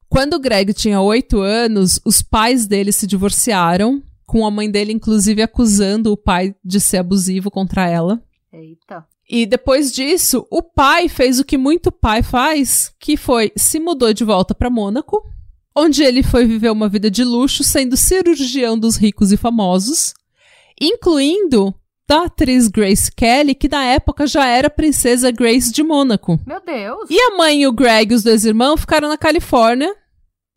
Quando o Greg tinha oito anos, os pais dele se divorciaram, com a mãe dele, inclusive, acusando o pai de ser abusivo contra ela. Eita. E depois disso, o pai fez o que muito pai faz, que foi se mudou de volta para Mônaco, onde ele foi viver uma vida de luxo, sendo cirurgião dos ricos e famosos, incluindo da atriz Grace Kelly, que na época já era princesa Grace de Mônaco. Meu Deus! E a mãe e o Greg, os dois irmãos, ficaram na Califórnia,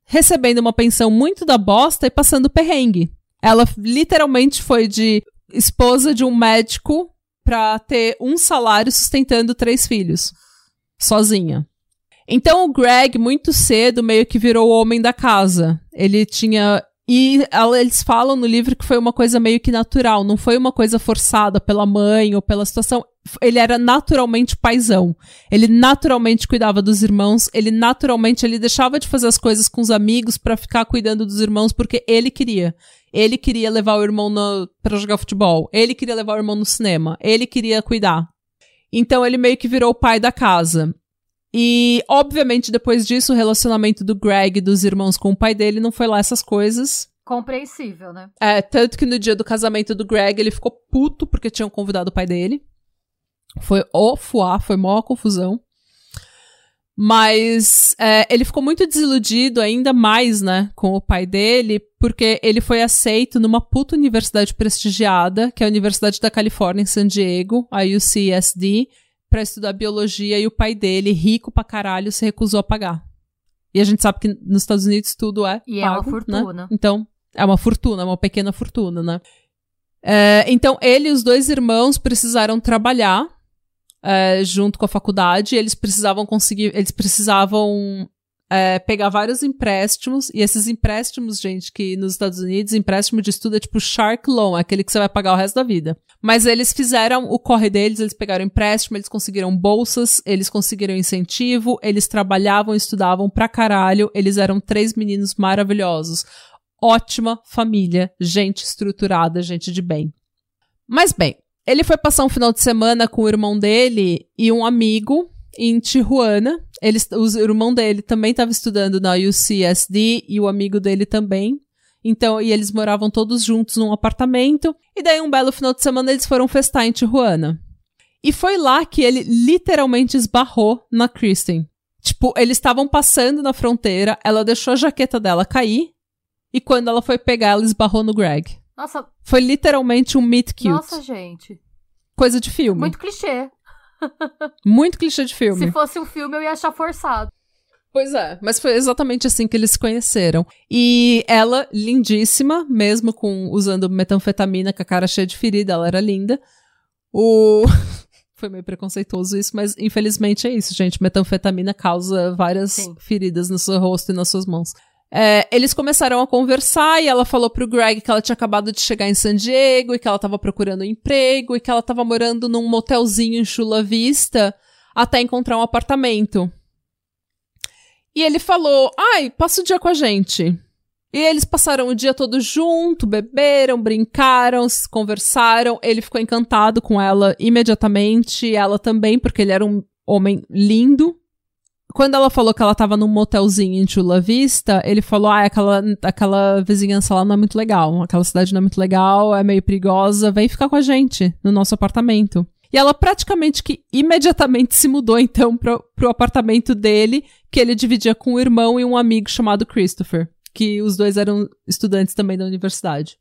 recebendo uma pensão muito da bosta e passando perrengue. Ela literalmente foi de esposa de um médico para ter um salário sustentando três filhos, sozinha. Então o Greg, muito cedo, meio que virou o homem da casa. Ele tinha. E eles falam no livro que foi uma coisa meio que natural, não foi uma coisa forçada pela mãe ou pela situação. Ele era naturalmente paisão. Ele naturalmente cuidava dos irmãos, ele naturalmente ele deixava de fazer as coisas com os amigos para ficar cuidando dos irmãos porque ele queria. Ele queria levar o irmão pra jogar futebol. Ele queria levar o irmão no cinema. Ele queria cuidar. Então ele meio que virou o pai da casa. E, obviamente, depois disso, o relacionamento do Greg e dos irmãos com o pai dele não foi lá essas coisas. Compreensível, né? É, tanto que no dia do casamento do Greg ele ficou puto porque tinham convidado o pai dele. Foi o fuá, foi mó confusão. Mas é, ele ficou muito desiludido ainda mais, né, com o pai dele, porque ele foi aceito numa puta universidade prestigiada, que é a Universidade da Califórnia em San Diego, a UCSD, para estudar biologia e o pai dele, rico pra caralho, se recusou a pagar. E a gente sabe que nos Estados Unidos tudo é e pago, é uma né? fortuna. Né? Então, é uma fortuna, é uma pequena fortuna, né? É, então, ele e os dois irmãos precisaram trabalhar é, junto com a faculdade, eles precisavam conseguir, eles precisavam é, pegar vários empréstimos, e esses empréstimos, gente, que nos Estados Unidos, empréstimo de estudo é tipo Shark Loan, é aquele que você vai pagar o resto da vida. Mas eles fizeram o corre deles, eles pegaram empréstimo, eles conseguiram bolsas, eles conseguiram incentivo, eles trabalhavam, estudavam pra caralho, eles eram três meninos maravilhosos. Ótima família, gente estruturada, gente de bem. Mas bem, ele foi passar um final de semana com o irmão dele e um amigo em Tijuana. Eles, o irmão dele também estava estudando na UCSD e o amigo dele também. Então, e eles moravam todos juntos num apartamento. E daí, um belo final de semana, eles foram festar em Tijuana. E foi lá que ele literalmente esbarrou na Kristen. Tipo, eles estavam passando na fronteira, ela deixou a jaqueta dela cair. E quando ela foi pegar, ela esbarrou no Greg. Nossa. Foi literalmente um meet cute. Nossa, gente. Coisa de filme. Muito clichê. Muito clichê de filme. Se fosse um filme, eu ia achar forçado. Pois é, mas foi exatamente assim que eles se conheceram. E ela, lindíssima, mesmo com usando metanfetamina com a cara cheia de ferida, ela era linda. O. foi meio preconceituoso isso, mas infelizmente é isso, gente. Metanfetamina causa várias Sim. feridas no seu rosto e nas suas mãos. É, eles começaram a conversar e ela falou pro Greg que ela tinha acabado de chegar em San Diego e que ela tava procurando emprego e que ela tava morando num motelzinho em Chula Vista até encontrar um apartamento. E ele falou: Ai, passa o dia com a gente. E eles passaram o dia todo junto, beberam, brincaram, conversaram. Ele ficou encantado com ela imediatamente, ela também, porque ele era um homem lindo, quando ela falou que ela tava num motelzinho em Chula Vista, ele falou: ah, aquela, aquela vizinhança lá não é muito legal. Aquela cidade não é muito legal, é meio perigosa, vem ficar com a gente no nosso apartamento. E ela praticamente que imediatamente se mudou então pro, pro apartamento dele, que ele dividia com um irmão e um amigo chamado Christopher, que os dois eram estudantes também da universidade.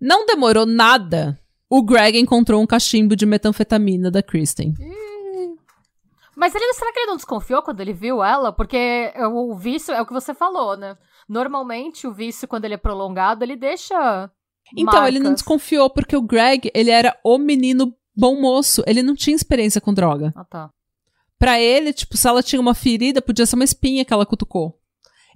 Não demorou nada. O Greg encontrou um cachimbo de metanfetamina da Kristen. Mas ele, será que ele não desconfiou quando ele viu ela? Porque o vício é o que você falou, né? Normalmente o vício, quando ele é prolongado, ele deixa. Então, marcas. ele não desconfiou porque o Greg, ele era o menino bom moço. Ele não tinha experiência com droga. Ah, tá. Pra ele, tipo, se ela tinha uma ferida, podia ser uma espinha que ela cutucou.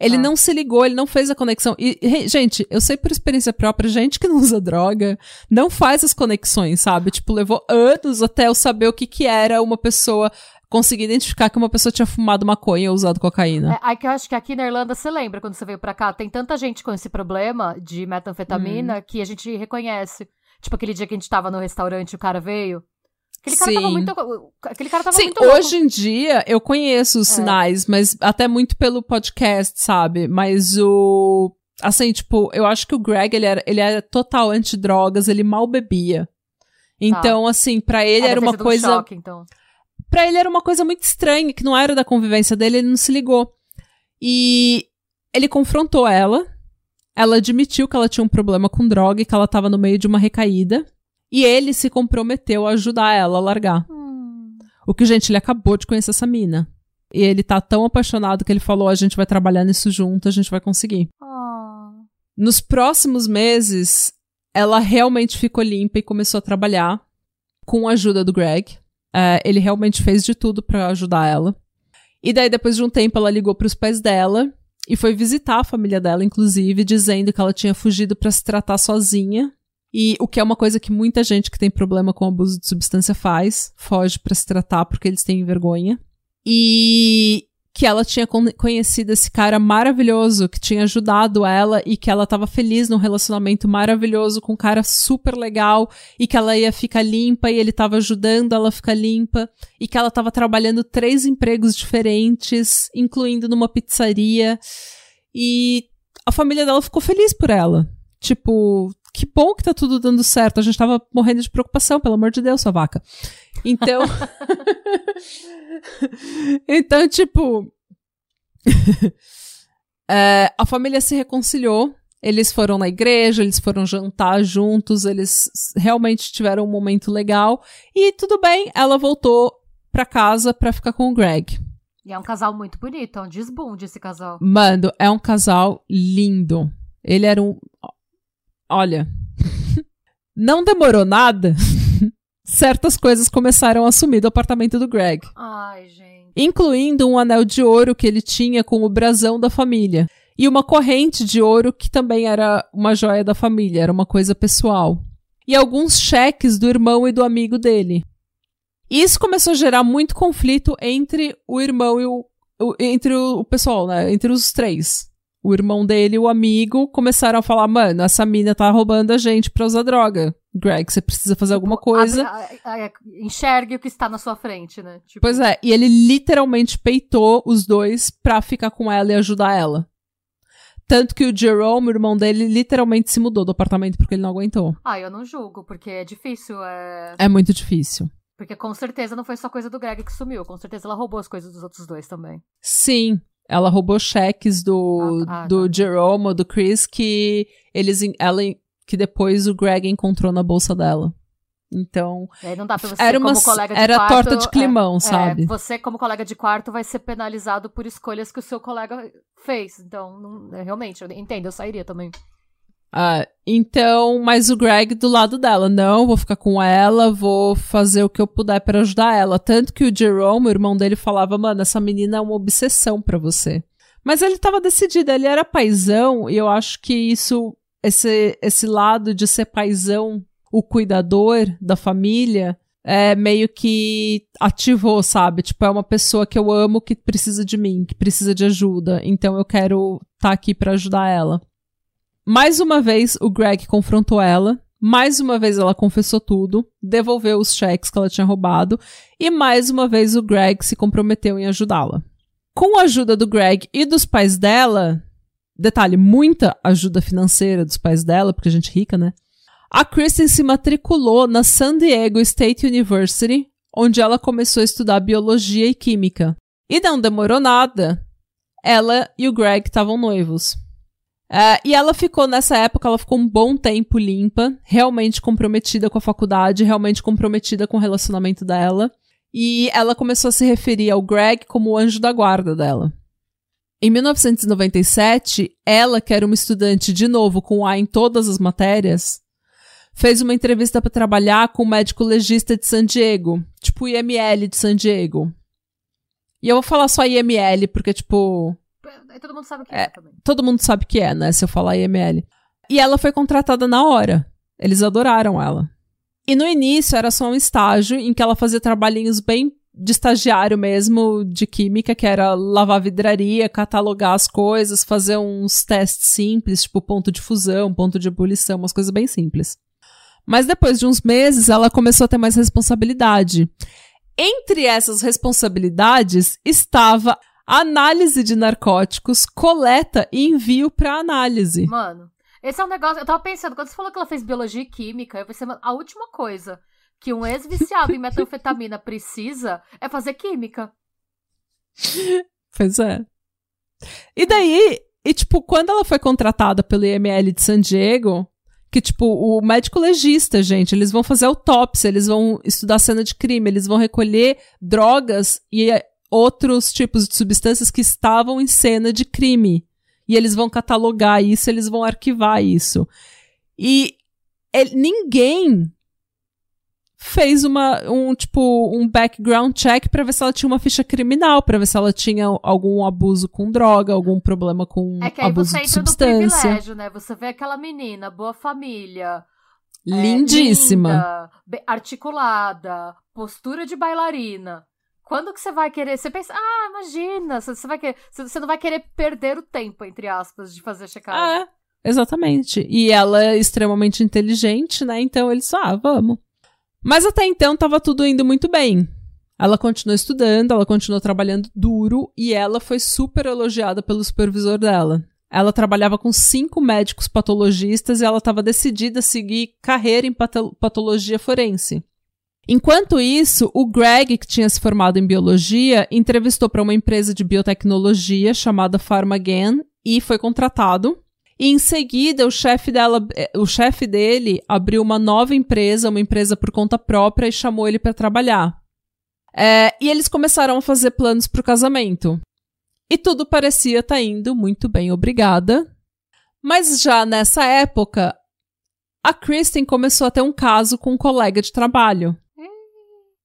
Ele Ah. não se ligou, ele não fez a conexão. E, gente, eu sei por experiência própria, gente que não usa droga não faz as conexões, sabe? Tipo, levou anos até eu saber o que que era uma pessoa conseguir identificar que uma pessoa tinha fumado maconha ou usado cocaína. É, aí que eu acho que aqui na Irlanda, você lembra quando você veio pra cá? Tem tanta gente com esse problema de metanfetamina Hum. que a gente reconhece. Tipo aquele dia que a gente tava no restaurante e o cara veio. Aquele cara tava Sim. muito. Aquele cara tava Sim, muito louco. hoje em dia eu conheço os É. sinais, mas até muito pelo podcast, sabe? Mas o. Assim, tipo, eu acho que o Greg, ele era, ele era total antidrogas, ele mal bebia. Então, assim, pra ele É, era uma sido um coisa. choque, então. Pra ele era uma coisa muito estranha, que não era da convivência dele, ele não se ligou. E ele confrontou ela. Ela admitiu que ela tinha um problema com droga e que ela tava no meio de uma recaída. E ele se comprometeu a ajudar ela a largar. Hum. O que, gente, ele acabou de conhecer essa mina. E ele tá tão apaixonado que ele falou: a gente vai trabalhar nisso junto, a gente vai conseguir. Ah. Nos próximos meses, ela realmente ficou limpa e começou a trabalhar com a ajuda do Greg. É, ele realmente fez de tudo pra ajudar ela. E daí, depois de um tempo, ela ligou pros pais dela e foi visitar a família dela, inclusive, dizendo que ela tinha fugido pra se tratar sozinha. E o que é uma coisa que muita gente que tem problema com abuso de substância faz, foge pra se tratar porque eles têm vergonha. E que ela tinha con- conhecido esse cara maravilhoso que tinha ajudado ela e que ela tava feliz num relacionamento maravilhoso com um cara super legal e que ela ia ficar limpa e ele tava ajudando ela a ficar limpa e que ela tava trabalhando três empregos diferentes, incluindo numa pizzaria. E a família dela ficou feliz por ela. Tipo, que bom que tá tudo dando certo. A gente tava morrendo de preocupação, pelo amor de Deus, sua vaca. Então. então, tipo. é, a família se reconciliou. Eles foram na igreja, eles foram jantar juntos, eles realmente tiveram um momento legal. E tudo bem, ela voltou pra casa pra ficar com o Greg. E é um casal muito bonito, é um desbunde esse casal. Mano, é um casal lindo. Ele era um. Olha. Não demorou nada. Certas coisas começaram a sumir do apartamento do Greg. Ai, gente. Incluindo um anel de ouro que ele tinha com o brasão da família. E uma corrente de ouro que também era uma joia da família, era uma coisa pessoal. E alguns cheques do irmão e do amigo dele. Isso começou a gerar muito conflito entre o irmão e o. o- entre o, o pessoal, né? Entre os três. O irmão dele e o amigo começaram a falar: mano, essa mina tá roubando a gente pra usar droga. Greg, você precisa fazer alguma coisa. A- a- a- enxergue o que está na sua frente, né? Tipo, Pois é, e ele literalmente peitou os dois pra ficar com ela e ajudar ela. Tanto que o Jerome, o irmão dele, literalmente se mudou do apartamento porque ele não aguentou. Ah, eu não julgo, porque é difícil. É... É muito difícil. Porque com certeza não foi só coisa do Greg que sumiu. Com certeza ela roubou as coisas dos outros dois também. Sim, ela roubou cheques do, Ah, ah, do tá. Jerome do Chris que eles ela que depois o Greg encontrou na bolsa dela. Então, aí não dá pra você, Era como uma- colega de era quarto... torta de climão, é, sabe? É, você, como colega de quarto, vai ser penalizado por escolhas que o seu colega fez. Então, não- é, realmente, eu entendo, eu sairia também. Ah, então, mas o Greg do lado dela, não, vou ficar com ela, vou fazer o que eu puder pra ajudar ela. Tanto que o Jerome, o irmão dele, falava, mano, essa menina é uma obsessão pra você. Mas ele tava decidido, ele era paizão, e eu acho que isso, esse, esse lado de ser paizão, o cuidador da família, é meio que ativou, sabe? Tipo, é uma pessoa que eu amo que precisa de mim, que precisa de ajuda, então eu quero estar aqui pra ajudar ela. Mais uma vez, o Greg confrontou ela. Mais uma vez, ela confessou tudo, devolveu os cheques que ela tinha roubado. E mais uma vez, o Greg se comprometeu em ajudá-la. Com a ajuda do Greg e dos pais dela, detalhe, muita ajuda financeira dos pais dela, porque a gente é rica, né? A Kristen se matriculou na San Diego State University, onde ela começou a estudar biologia e química. E não demorou nada. Ela e o Greg estavam noivos. É, e ela ficou, nessa época, ela ficou um bom tempo limpa, realmente comprometida com a faculdade, realmente comprometida com o relacionamento dela. E ela começou a se referir ao Greg como o anjo da guarda dela. Em 1997, ela, que era uma estudante de novo com A em todas as matérias, fez uma entrevista para trabalhar com o médico legista de San Diego, tipo IML de San Diego. E eu vou falar só IML, porque, tipo. Todo mundo sabe o que é, é também. Todo mundo sabe o que é, né? Se eu falar IML. E ela foi contratada na hora. Eles adoraram ela. E no início era só um estágio em que ela fazia trabalhinhos bem de estagiário mesmo, de química, que era lavar vidraria, catalogar as coisas, fazer uns testes simples, tipo ponto de fusão, ponto de ebulição, umas coisas bem simples. Mas depois de uns meses, ela começou a ter mais responsabilidade. Entre essas responsabilidades estava análise de narcóticos, coleta e envio para análise. Mano, esse é um negócio. Eu tava pensando, quando você falou que ela fez biologia e química, eu pensei, a última coisa que um ex-viciado em metanfetamina precisa é fazer química. Pois é. E daí, e tipo, quando ela foi contratada pelo IML de San Diego, que, tipo, o médico legista, gente, eles vão fazer autópsia, eles vão estudar cena de crime, eles vão recolher drogas e outros tipos de substâncias que estavam em cena de crime. E eles vão catalogar isso, eles vão arquivar isso. E ele, ninguém fez uma um tipo um background check para ver se ela tinha uma ficha criminal, para ver se ela tinha algum abuso com droga, algum problema com é que aí abuso você entra de substância. No privilégio, né? Você vê aquela menina, boa família, lindíssima, é, linda, articulada, postura de bailarina. Quando que você vai querer? Você pensa, ah, imagina, você vai querer, você não vai querer perder o tempo entre aspas de fazer checagem. É, exatamente. E ela é extremamente inteligente, né? Então eles, ah, vamos. Mas até então estava tudo indo muito bem. Ela continuou estudando, ela continuou trabalhando duro e ela foi super elogiada pelo supervisor dela. Ela trabalhava com cinco médicos patologistas e ela estava decidida a seguir carreira em patologia forense. Enquanto isso, o Greg, que tinha se formado em biologia, entrevistou para uma empresa de biotecnologia chamada PharmaGen e foi contratado. E em seguida, o chefe dela, eh, o chefe dele abriu uma nova empresa, uma empresa por conta própria, e chamou ele para trabalhar. É, e eles começaram a fazer planos para o casamento. E tudo parecia estar tá indo muito bem, obrigada. Mas já nessa época, a Kristen começou a ter um caso com um colega de trabalho.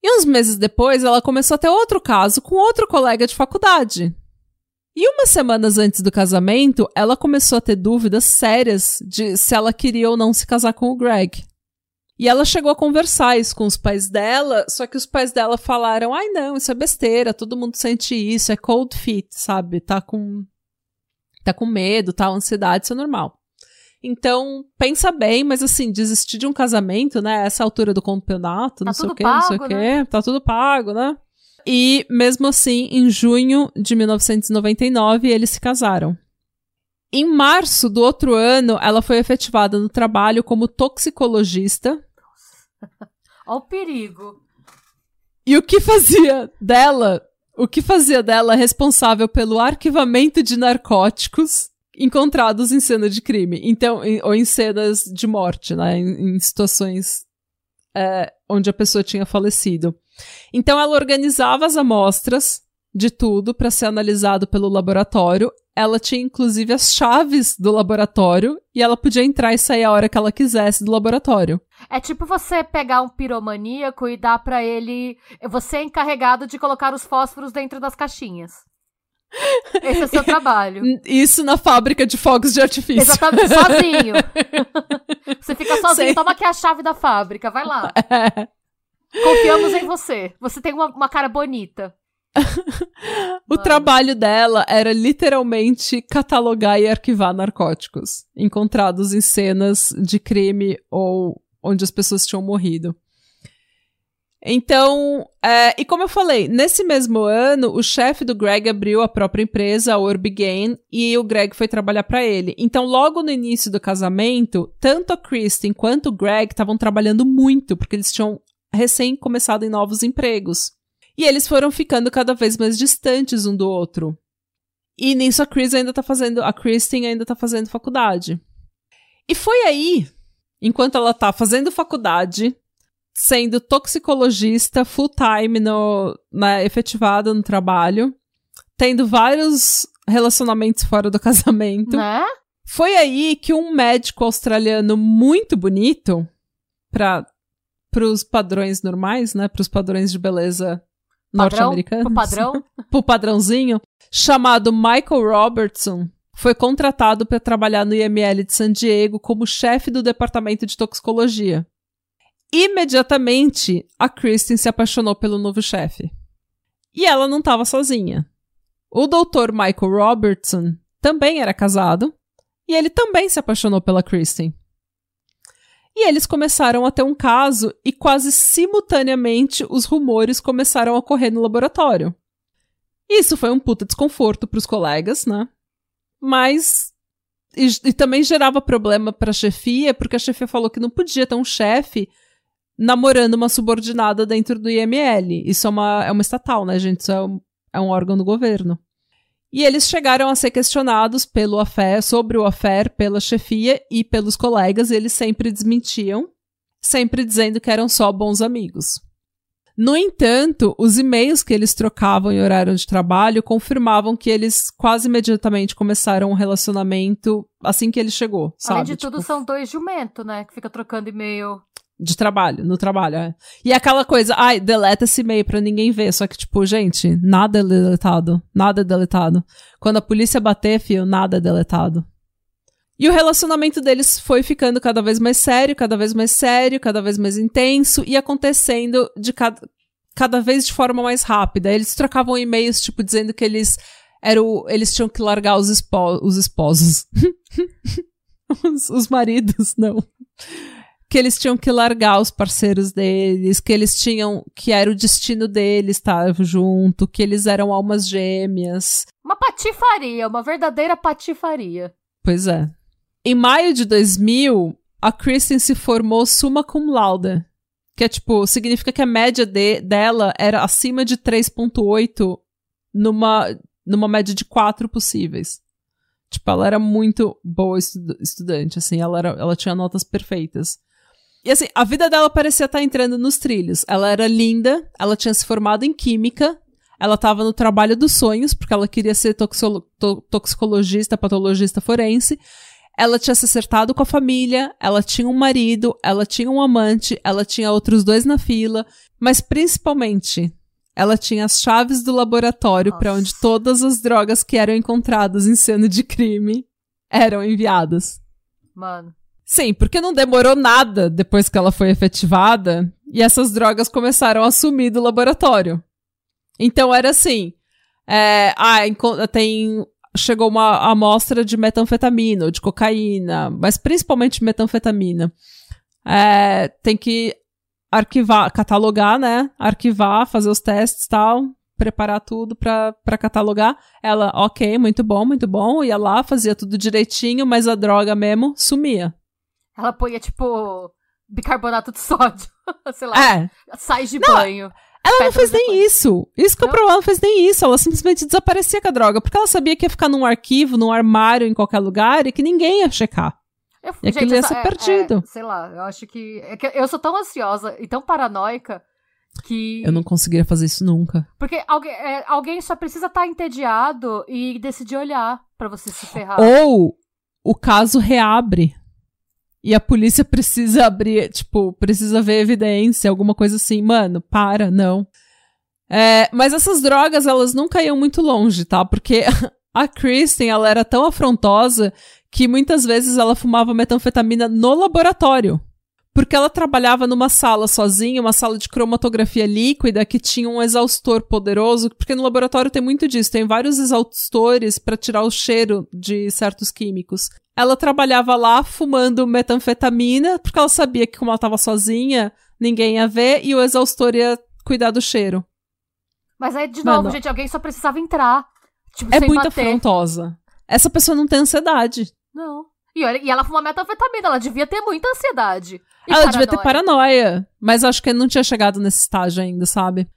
E uns meses depois, ela começou a ter outro caso com outro colega de faculdade. E umas semanas antes do casamento, ela começou a ter dúvidas sérias de se ela queria ou não se casar com o Greg. E ela chegou a conversar isso com os pais dela, só que os pais dela falaram: ai não, isso é besteira, todo mundo sente isso, é cold feet, sabe? Tá com. tá com medo, tá ansiedade, isso é normal. Então, pensa bem, mas assim, desistir de um casamento, né? Essa altura do campeonato, tá não sei o quê, pago, não sei o quê, né? tá tudo pago, né? E mesmo assim, em junho de 1999, eles se casaram. Em março do outro ano, ela foi efetivada no trabalho como toxicologista. Olha o perigo. E o que fazia dela, o que fazia dela responsável pelo arquivamento de narcóticos encontrados em cena de crime, então, em, ou em cenas de morte, né, em, em situações é, onde a pessoa tinha falecido. Então ela organizava as amostras de tudo para ser analisado pelo laboratório. Ela tinha inclusive as chaves do laboratório e ela podia entrar e sair a hora que ela quisesse do laboratório. É tipo você pegar um piromaníaco e dar para ele. Você é encarregado de colocar os fósforos dentro das caixinhas. Esse é o seu trabalho. Isso na fábrica de fogos de artifício. Exatamente, sozinho. Você fica sozinho, toma aqui a chave da fábrica, vai lá. É. Confiamos em você. Você tem uma, uma cara bonita. o Mano. trabalho dela era literalmente catalogar e arquivar narcóticos encontrados em cenas de crime ou onde as pessoas tinham morrido. Então, é, e como eu falei, nesse mesmo ano, o chefe do Greg abriu a própria empresa, a Orbigain, e o Greg foi trabalhar para ele. Então, logo no início do casamento, tanto a Kristen quanto o Greg estavam trabalhando muito, porque eles tinham recém começado em novos empregos. E eles foram ficando cada vez mais distantes um do outro. E nisso a Chris ainda tá fazendo, a Kristen ainda tá fazendo faculdade. E foi aí, enquanto ela tá fazendo faculdade, sendo toxicologista full time no, na efetivada no trabalho, tendo vários relacionamentos fora do casamento. Né? Foi aí que um médico australiano muito bonito, para os padrões normais, né, para os padrões de beleza norte-americanos, pro padrão, pro padrãozinho, chamado Michael Robertson, foi contratado para trabalhar no IML de San Diego como chefe do departamento de toxicologia. Imediatamente, a Kristen se apaixonou pelo novo chefe. E ela não estava sozinha. O doutor Michael Robertson também era casado e ele também se apaixonou pela Kristen. E eles começaram a ter um caso e quase simultaneamente os rumores começaram a correr no laboratório. Isso foi um puta desconforto para os colegas, né? Mas e, e, também gerava problema para a chefia, porque a chefia falou que não podia ter um chefe namorando uma subordinada dentro do IML. Isso é uma, é uma estatal, né, gente? Isso é um, é um órgão do governo. E eles chegaram a ser questionados pelo affair, sobre o affair pela chefia e pelos colegas, e eles sempre desmentiam, sempre dizendo que eram só bons amigos. No entanto, os e-mails que eles trocavam em horário de trabalho confirmavam que eles quase imediatamente começaram um relacionamento assim que ele chegou, sabe? Além de tudo, tipo... são dois jumentos, né? Que fica trocando e-mail de trabalho, no trabalho, é. E aquela coisa, ai, deleta esse e-mail pra ninguém ver. Só que, tipo, gente, nada é deletado. Nada é deletado. Quando a polícia bater, fio, nada é deletado. E o relacionamento deles foi ficando cada vez mais sério, cada vez mais sério, cada vez mais intenso e acontecendo de cada, cada vez de forma mais rápida. Eles trocavam e-mails, tipo, dizendo que eles eram, eles tinham que largar os, espo, os esposos. os, os maridos, não que eles tinham que largar os parceiros deles, que eles tinham, que era o destino deles estar junto, que eles eram almas gêmeas. Uma patifaria, uma verdadeira patifaria. Pois é. Em maio de 2000, a Kristen se formou summa cum laude, que é tipo, significa que a média de, dela era acima de 3.8 numa numa média de 4 possíveis. Tipo, ela era muito boa estu estudante, assim, ela, era, ela tinha notas perfeitas. E assim, a vida dela parecia estar entrando nos trilhos. Ela era linda, ela tinha se formado em química, ela estava no trabalho dos sonhos, porque ela queria ser toxolo to toxicologista, patologista forense. Ela tinha se acertado com a família, ela tinha um marido, ela tinha um amante, ela tinha outros dois na fila, mas principalmente, ela tinha as chaves do laboratório para onde todas as drogas que eram encontradas em cena de crime eram enviadas. Mano. Sim, porque não demorou nada depois que ela foi efetivada e essas drogas começaram a sumir do laboratório. Então era assim: é, ah, tem. Chegou uma amostra de metanfetamina ou de cocaína, mas principalmente metanfetamina. É, tem que arquivar, catalogar, né? Arquivar, fazer os testes e tal, preparar tudo pra catalogar. Ela, ok, muito bom, muito bom. Ia lá, fazia tudo direitinho, mas a droga mesmo sumia. Ela põe, tipo, bicarbonato de sódio. Sei lá. É. Sai de não, banho. Ela não fez nem isso. Isso que não? eu provo, ela não fez nem isso. Ela simplesmente desaparecia com a droga. Porque ela sabia que ia ficar num arquivo, num armário, em qualquer lugar e que ninguém ia checar. Eu, e aquilo ia ser é, perdido. É, sei lá, eu acho que, é que. Eu sou tão ansiosa e tão paranoica que. Eu não conseguiria fazer isso nunca. Porque alguém, é, alguém só precisa estar tá entediado e decidir olhar para você se ferrar. Ou o caso reabre e a polícia precisa abrir, tipo, precisa ver evidência, alguma coisa assim. Mano, para, não. É, mas essas drogas, elas nunca iam muito longe, tá? Porque a Kristen, ela era tão afrontosa que muitas vezes ela fumava metanfetamina no laboratório. Porque ela trabalhava numa sala sozinha, uma sala de cromatografia líquida que tinha um exaustor poderoso, porque no laboratório tem muito disso, tem vários exaustores para tirar o cheiro de certos químicos. Ela trabalhava lá fumando metanfetamina, porque ela sabia que como ela estava sozinha, ninguém ia ver e o exaustor ia cuidar do cheiro. Mas aí, de novo, Mano. gente, alguém só precisava entrar. Tipo, É muito bater. afrontosa. Essa pessoa não tem ansiedade. Não. E, olha, e ela fuma metanfetamina, ela devia ter muita ansiedade. E ela devia ter paranoia. paranoia, mas acho que não tinha chegado nesse estágio ainda, sabe?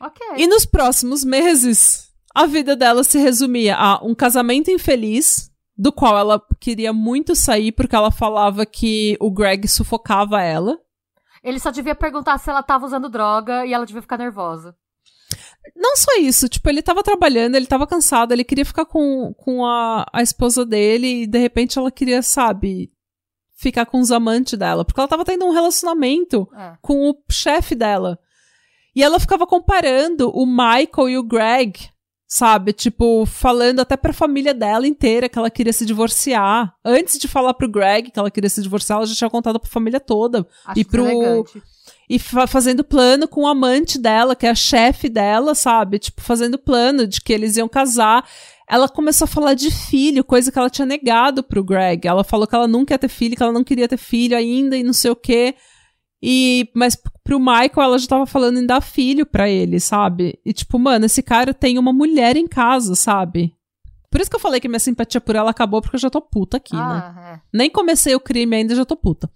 Ok. E nos próximos meses, a vida dela se resumia a um casamento infeliz, do qual ela queria muito sair porque ela falava que o Greg sufocava ela. Ele só devia perguntar se ela tava usando droga e ela devia ficar nervosa. Não só isso, tipo, ele tava trabalhando, ele tava cansado, ele queria ficar com, com a, a esposa dele e de repente ela queria, sabe, ficar com os amantes dela, porque ela tava tendo um relacionamento É. com o chefe dela. E ela ficava comparando o Michael e o Greg, sabe? Tipo, falando até pra família dela inteira que ela queria se divorciar. Antes de falar pro Greg que ela queria se divorciar, ela já tinha contado pra família toda. Acho E pro- deselegante. E fa- fazendo plano com o amante dela, que é a chefe dela, sabe? Tipo, fazendo plano de que eles iam casar. Ela começou a falar de filho, coisa que ela tinha negado pro Greg. Ela falou que ela nunca ia ter filho, que ela não queria ter filho ainda e não sei o quê. E, mas pro Michael, ela já tava falando em dar filho pra ele, sabe? E tipo, mano, esse cara tem uma mulher em casa, sabe? Por isso que eu falei que minha simpatia por ela acabou, porque eu já tô puta aqui, né? ah, é. Nem comecei o crime ainda, já tô puta.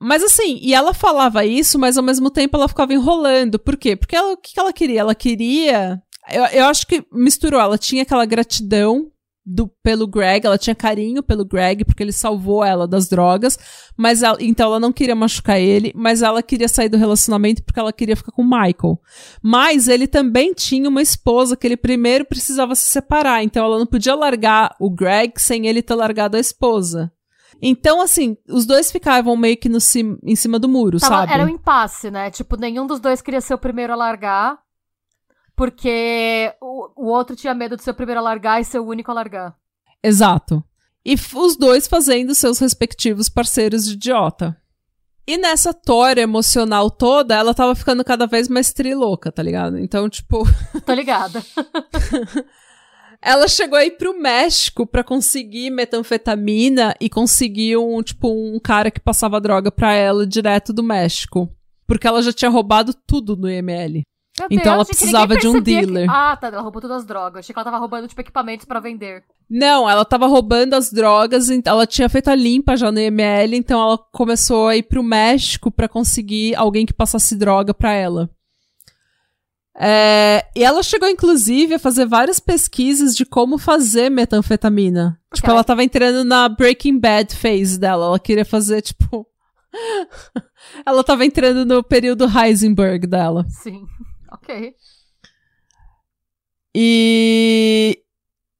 Mas assim, e ela falava isso, mas ao mesmo tempo ela ficava enrolando. Por quê? Porque ela, o que ela queria? Ela queria. Eu, eu acho que misturou. Ela tinha aquela gratidão do, pelo Greg, ela tinha carinho pelo Greg, porque ele salvou ela das drogas. Mas ela- então ela não queria machucar ele, mas ela queria sair do relacionamento porque ela queria ficar com o Michael. Mas ele também tinha uma esposa que ele primeiro precisava se separar. Então ela não podia largar o Greg sem ele ter largado a esposa. Então, assim, os dois ficavam meio que no cim- em cima do muro, Tava- sabe? Era um impasse, né? Tipo, nenhum dos dois queria ser o primeiro a largar. Porque o, o outro tinha medo de ser o primeiro a largar e ser o único a largar. Exato. E os dois fazendo seus respectivos parceiros de idiota. E nessa tora emocional toda, ela tava ficando cada vez mais trilouca, tá ligado? Então, tipo, Tô ligada. ela chegou aí pro México pra conseguir metanfetamina e conseguir um, tipo, um cara que passava droga pra ela direto do México. Porque ela já tinha roubado tudo no IML. Meu Então ela achei que precisava de um percebia que- dealer. Ah, tá. Ela roubou todas as drogas. Achei que ela tava roubando, tipo, equipamentos pra vender. Não, ela tava roubando as drogas, ela tinha feito a limpa já no IML, então ela começou a ir pro México pra conseguir alguém que passasse droga pra ela. É, e ela chegou, inclusive, a fazer várias pesquisas de como fazer metanfetamina. Porque Tipo, ela tava entrando na Breaking Bad phase dela. Ela queria fazer, tipo. ela tava entrando no período Heisenberg dela. Sim. Ok. E.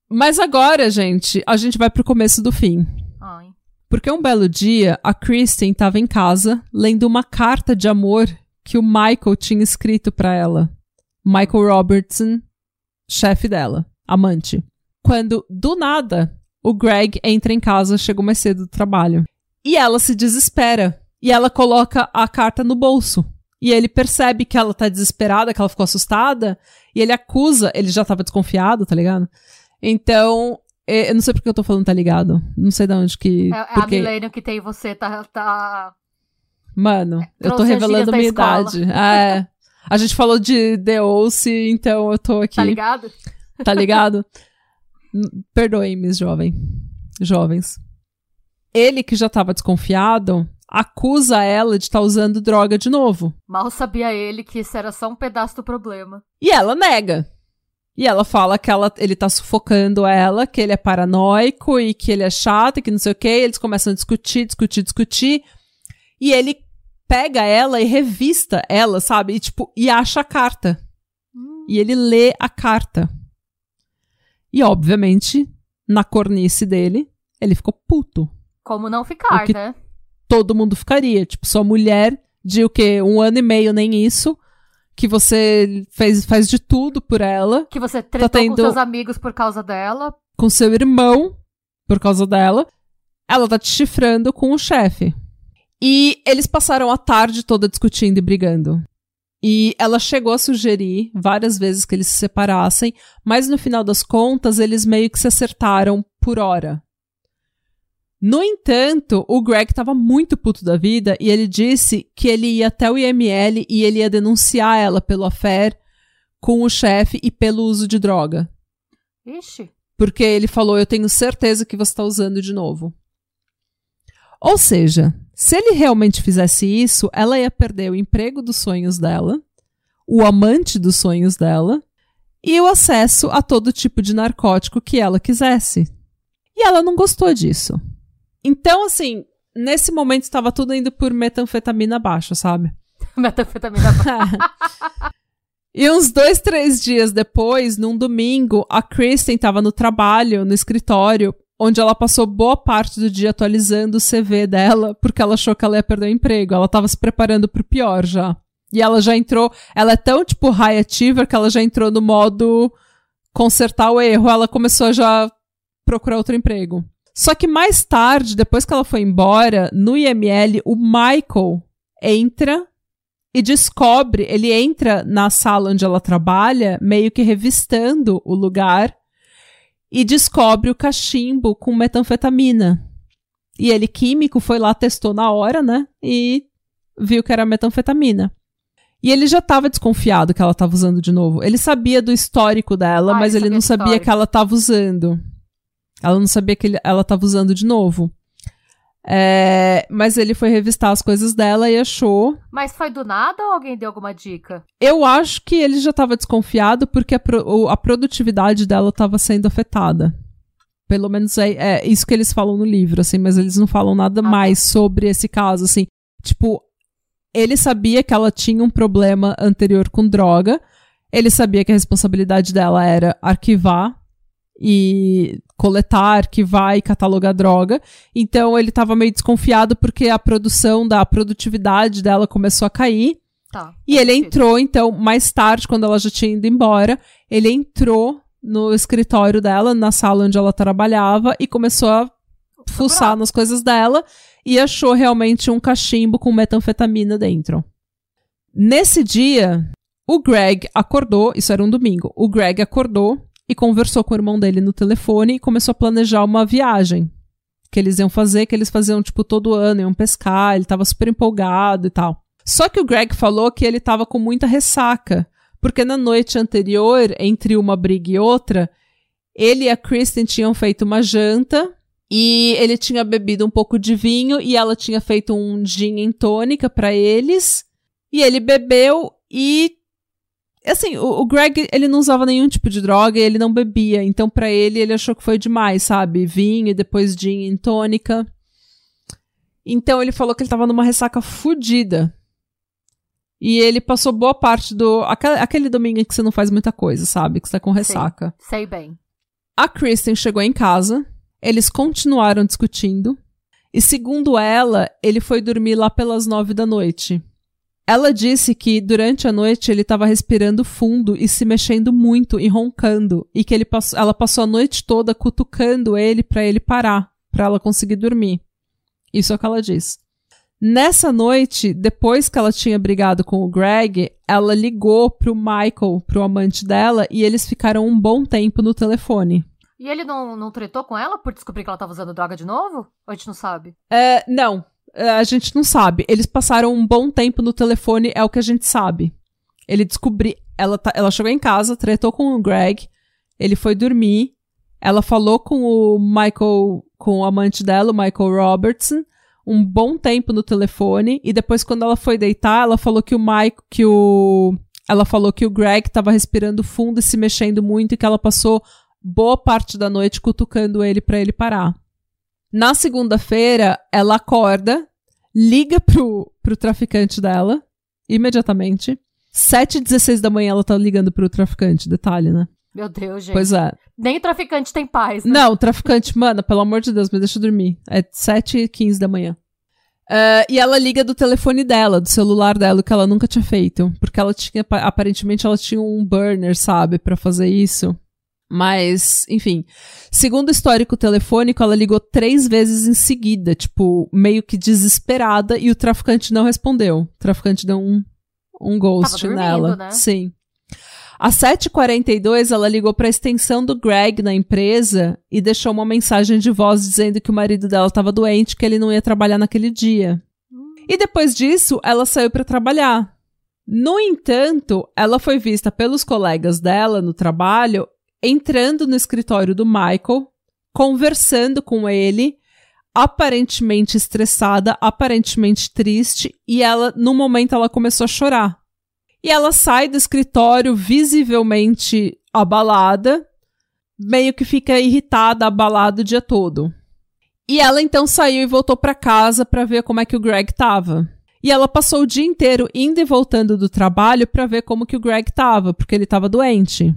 Mas agora, gente, a gente vai pro começo do fim. Ai. Porque um belo dia, a Kristen estava em casa lendo uma carta de amor que o Michael tinha escrito pra ela. Michael Robertson, chefe dela, amante. Quando, do nada, o Greg entra em casa, chegou mais cedo do trabalho. E ela se desespera. E ela coloca a carta no bolso. E ele percebe que ela tá desesperada, que ela ficou assustada. E ele acusa, ele já tava desconfiado, tá ligado? Então, eh, eu não sei porque eu tô falando tá ligado. Não sei de onde que. É, é a porque... milênio que tem você, tá. tá... Mano, eu tô revelando minha idade. É. A gente falou de The Olce, então eu tô aqui. Tá ligado? Tá ligado? N- Perdoem-me, jovem. Jovens. Ele, que já tava desconfiado, acusa ela de estar usando droga de novo. Mal sabia ele que isso era só um pedaço do problema. E ela nega. E ela fala que ela, ele tá sufocando ela, que ele é paranoico e que ele é chato e que não sei o quê. Eles começam a discutir, discutir, discutir. E ele pega ela e revista ela, sabe? E, tipo, e acha a carta. E ele lê a carta. E, obviamente, na cornice dele, ele ficou puto. Como não ficar, né? Todo mundo ficaria. Tipo, sua mulher de o quê? Um ano e meio, nem isso. Que você fez, faz de tudo por ela. Que você tretou Tá tendo- com seus amigos por causa dela. Com seu irmão, por causa dela. Ela tá te chifrando com o chefe. E eles passaram a tarde toda discutindo e brigando. E ela chegou a sugerir várias vezes que eles se separassem, mas no final das contas eles meio que se acertaram por hora. No entanto, o Greg estava muito puto da vida e ele disse que ele ia até o IML e ele ia denunciar ela pelo affair com o chefe e pelo uso de droga. Ixi. Porque ele falou: Eu tenho certeza que você está usando de novo. Ou seja, se ele realmente fizesse isso, ela ia perder o emprego dos sonhos dela, o amante dos sonhos dela e o acesso a todo tipo de narcótico que ela quisesse. E ela não gostou disso. Então, assim, nesse momento estava tudo indo por metanfetamina baixa, sabe? metanfetamina baixa. E uns dois, três dias depois, num domingo, a Kristen estava no trabalho, no escritório, onde ela passou boa parte do dia atualizando o CV dela, porque ela achou que ela ia perder o emprego. Ela estava se preparando para o pior já. E ela já entrou. Ela é tão, tipo, high achiever que ela já entrou no modo consertar o erro. Ela começou a já procurar outro emprego. Só que mais tarde, depois que ela foi embora, no IML, o Michael entra e descobre, ele entra na sala onde ela trabalha, meio que revistando o lugar e descobre o cachimbo com metanfetamina. E ele, químico, foi lá, testou na hora, né? E viu que era metanfetamina. E ele já estava desconfiado que ela estava usando de novo. Ele sabia do histórico dela, Ah, mas ele não sabia que ela estava usando. Ela não sabia que ele- ela estava usando de novo. É, mas ele foi revistar as coisas dela e achou. Mas foi do nada ou alguém deu alguma dica? Eu acho que ele já estava desconfiado porque a, pro- a produtividade dela estava sendo afetada. Pelo menos é, é isso que eles falam no livro, assim, mas eles não falam nada tá. mais sobre esse caso, assim. Tipo, ele sabia que ela tinha um problema anterior com droga, ele sabia que a responsabilidade dela era arquivar e coletar, arquivar e catalogar droga. Então ele estava meio desconfiado porque a produção da a produtividade dela começou a cair. Tá. E ele sentido. entrou, então, mais tarde, quando ela já tinha ido embora, ele entrou no escritório dela, na sala onde ela trabalhava, e começou a fuçar nas coisas dela e achou realmente um cachimbo com metanfetamina dentro. Nesse dia, o Greg acordou, isso era um domingo, o Greg acordou e conversou com o irmão dele no telefone e começou a planejar uma viagem que eles iam fazer, que eles faziam, tipo, todo ano, iam pescar, ele tava super empolgado e tal. Só que o Greg falou que ele tava com muita ressaca, porque na noite anterior, entre uma briga e outra, ele e a Kristen tinham feito uma janta e ele tinha bebido um pouco de vinho e ela tinha feito um gin em tônica pra eles. E ele bebeu e assim, o, o Greg, ele não usava nenhum tipo de droga e ele não bebia, então pra ele ele achou que foi demais, sabe? Vinho e depois gin em tônica. Então ele falou que ele tava numa ressaca fudida. E ele passou boa parte do. Aquele, aquele domingo que você não faz muita coisa, sabe? Que você tá com ressaca. Sei bem. A Kristen chegou em casa, eles continuaram discutindo, e segundo ela, ele foi dormir lá pelas nove da noite. Ela disse que durante a noite ele estava respirando fundo e se mexendo muito e roncando, e que ele ela passou a noite toda cutucando ele para ele parar, para ela conseguir dormir. Isso é o que ela diz. Nessa noite, depois que ela tinha brigado com o Greg, ela ligou pro Michael, pro amante dela, e eles ficaram um bom tempo no telefone. E ele não, não tretou com ela por descobrir que ela tava usando droga de novo? Ou a gente não sabe? É, não, a gente não sabe. Eles passaram um bom tempo no telefone, é o que a gente sabe. Ele descobriu. Ela, tá- ela chegou em casa, tretou com o Greg, ele foi dormir. Ela falou com o Michael, com o amante dela, o Michael Robertson, um bom tempo no telefone. E depois, quando ela foi deitar, ela falou que o Mike, que o. Ela falou que o Greg tava respirando fundo e se mexendo muito e que ela passou boa parte da noite cutucando ele pra ele parar. Na segunda-feira, ela acorda, liga pro, pro traficante dela, imediatamente. 7h16 da manhã ela tá ligando pro traficante, detalhe, né? Meu Deus, gente. Pois é. Nem o traficante tem paz, né? Não, o traficante, mano, pelo amor de Deus, me deixa dormir. É 7h15 da manhã. É, e ela liga do telefone dela, do celular dela, que ela nunca tinha feito. Porque ela tinha, aparentemente, ela tinha um burner, sabe, pra fazer isso. Mas, enfim. Segundo o histórico telefônico, ela ligou três vezes em seguida, tipo, meio que desesperada, e o traficante não respondeu. O traficante deu um, um ghost dormindo, nela. né? Sim. Às 7h42, ela ligou para a extensão do Greg na empresa e deixou uma mensagem de voz dizendo que o marido dela estava doente, que ele não ia trabalhar naquele dia. E depois disso, ela saiu para trabalhar. No entanto, ela foi vista pelos colegas dela no trabalho entrando no escritório do Michael, conversando com ele, aparentemente estressada, aparentemente triste, e ela, no momento, ela começou a chorar. E ela sai do escritório visivelmente abalada, meio que fica irritada, abalada o dia todo. E ela então saiu e voltou para casa para ver como é que o Greg tava. E ela passou o dia inteiro indo e voltando do trabalho para ver como que o Greg tava, porque ele tava doente.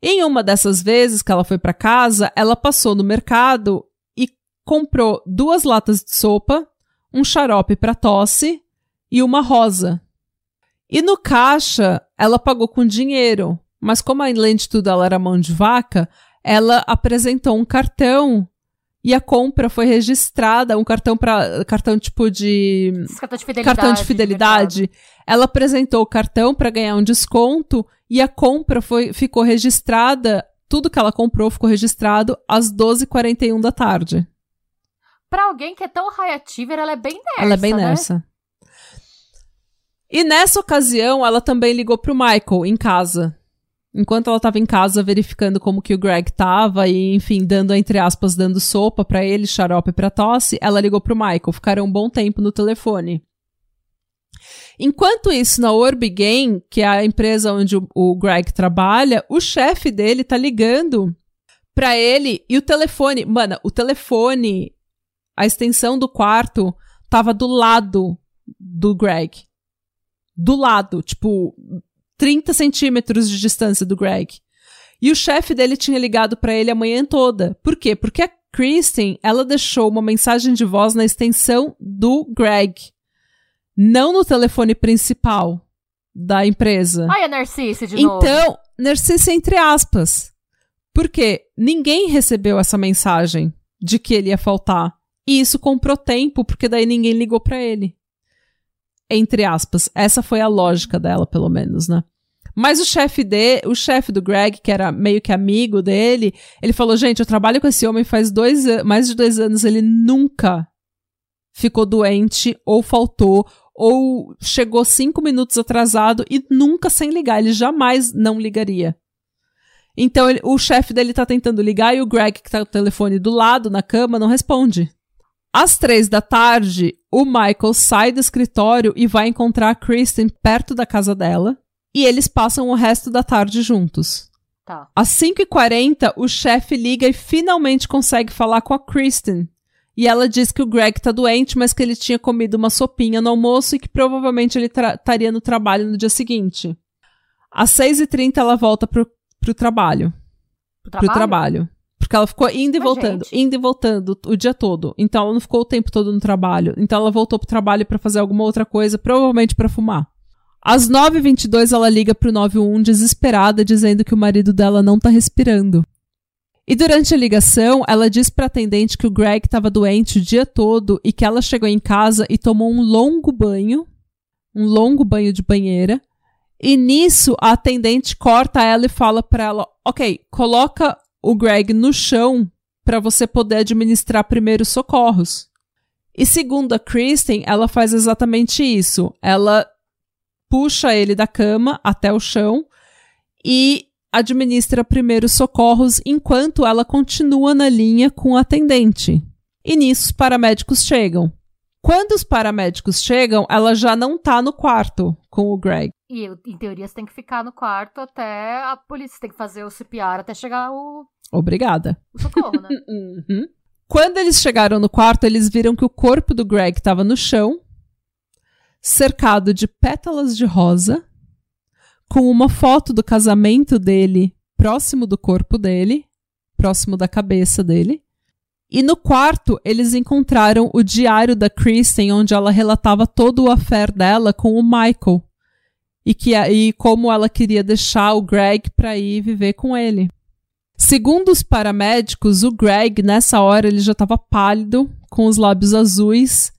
Em uma dessas vezes que ela foi para casa, ela passou no mercado e comprou duas latas de sopa, um xarope para tosse e uma rosa. E no caixa, ela pagou com dinheiro, mas como além de tudo ela era mão de vaca, ela apresentou um cartão e a compra foi registrada, um cartão para cartão tipo de cartão de fidelidade. cartão de fidelidade. Ela apresentou o cartão para ganhar um desconto e a compra foi ficou registrada, tudo que ela comprou ficou registrado às 12h41 da tarde. Pra alguém que é tão achiever, ela é bem nessa, ela é bem né? nessa. E nessa ocasião, ela também ligou pro Michael em casa. Enquanto ela estava em casa verificando como que o Greg tava e, enfim, dando, entre aspas, dando sopa pra ele, xarope pra tosse, ela ligou pro Michael. Ficaram um bom tempo no telefone. Enquanto isso, na Orb Game, que é a empresa onde o, o Greg trabalha, o chefe dele tá ligando pra ele e o telefone. Mano, o telefone, a extensão do quarto, tava do lado do Greg. Do lado, tipo, 30 centímetros de distância do Greg. E o chefe dele tinha ligado pra ele a manhã toda. Por quê? Porque a Kristen, ela deixou uma mensagem de voz na extensão do Greg. Não no telefone principal da empresa. Ai, a Narcisse de novo. Então, Narcisse entre aspas. Porque ninguém recebeu essa mensagem de que ele ia faltar. E isso comprou tempo, porque daí ninguém ligou pra ele. Entre aspas. Essa foi a lógica dela, pelo menos, né? Mas o chefe de, o chefe do Greg, que era meio que amigo dele, ele falou: gente, eu trabalho com esse homem faz dois, mais de dois anos, ele nunca ficou doente ou faltou ou chegou cinco minutos atrasado e nunca sem ligar. Ele jamais não ligaria. Então ele- o chefe dele tá tentando ligar e o Greg, que tá com o telefone do lado na cama, não responde. Às três da tarde, o Michael sai do escritório e vai encontrar a Kristen perto da casa dela. E eles passam o resto da tarde juntos. Tá. Às 5h40, o chefe liga e finalmente consegue falar com a Kristen. E ela diz que o Greg tá doente, mas que ele tinha comido uma sopinha no almoço e que provavelmente ele estaria no trabalho no dia seguinte. Às 6h30, ela volta pro, pro trabalho. Pro Pro trabalho. Porque ela ficou indo e Mas, voltando, gente. indo e voltando o dia todo. Então ela não ficou o tempo todo no trabalho. Então ela voltou pro trabalho pra fazer alguma outra coisa, provavelmente pra fumar. Às 9h22 ela liga pro 91 desesperada, dizendo que o marido dela não tá respirando. E durante a ligação, ela diz pra atendente que o Greg estava doente o dia todo e que ela chegou em casa e tomou um longo banho, um longo banho de banheira. E nisso, a atendente corta ela e fala pra ela: Ok, coloca o Greg no chão pra você poder administrar primeiros socorros. E segundo a Kristen, ela faz exatamente isso. Ela puxa ele da cama até o chão e administra primeiros socorros enquanto ela continua na linha com o atendente. E nisso os paramédicos chegam. Quando os paramédicos chegam, ela já não tá no quarto com o Greg. E em teoria você tem que ficar no quarto até a polícia você tem que fazer o CPR até chegar o, Obrigada. o socorro, né? Uhum. Quando eles chegaram no quarto, eles viram que o corpo do Greg estava no chão, cercado de pétalas de rosa, com uma foto do casamento dele próximo do corpo dele, próximo da cabeça dele. E no quarto, eles encontraram o diário da Kristen, onde ela relatava todo o affair dela com o Michael. E, que, e como ela queria deixar o Greg para ir viver com ele. Segundo os paramédicos, o Greg, nessa hora, ele já estava pálido, com os lábios azuis,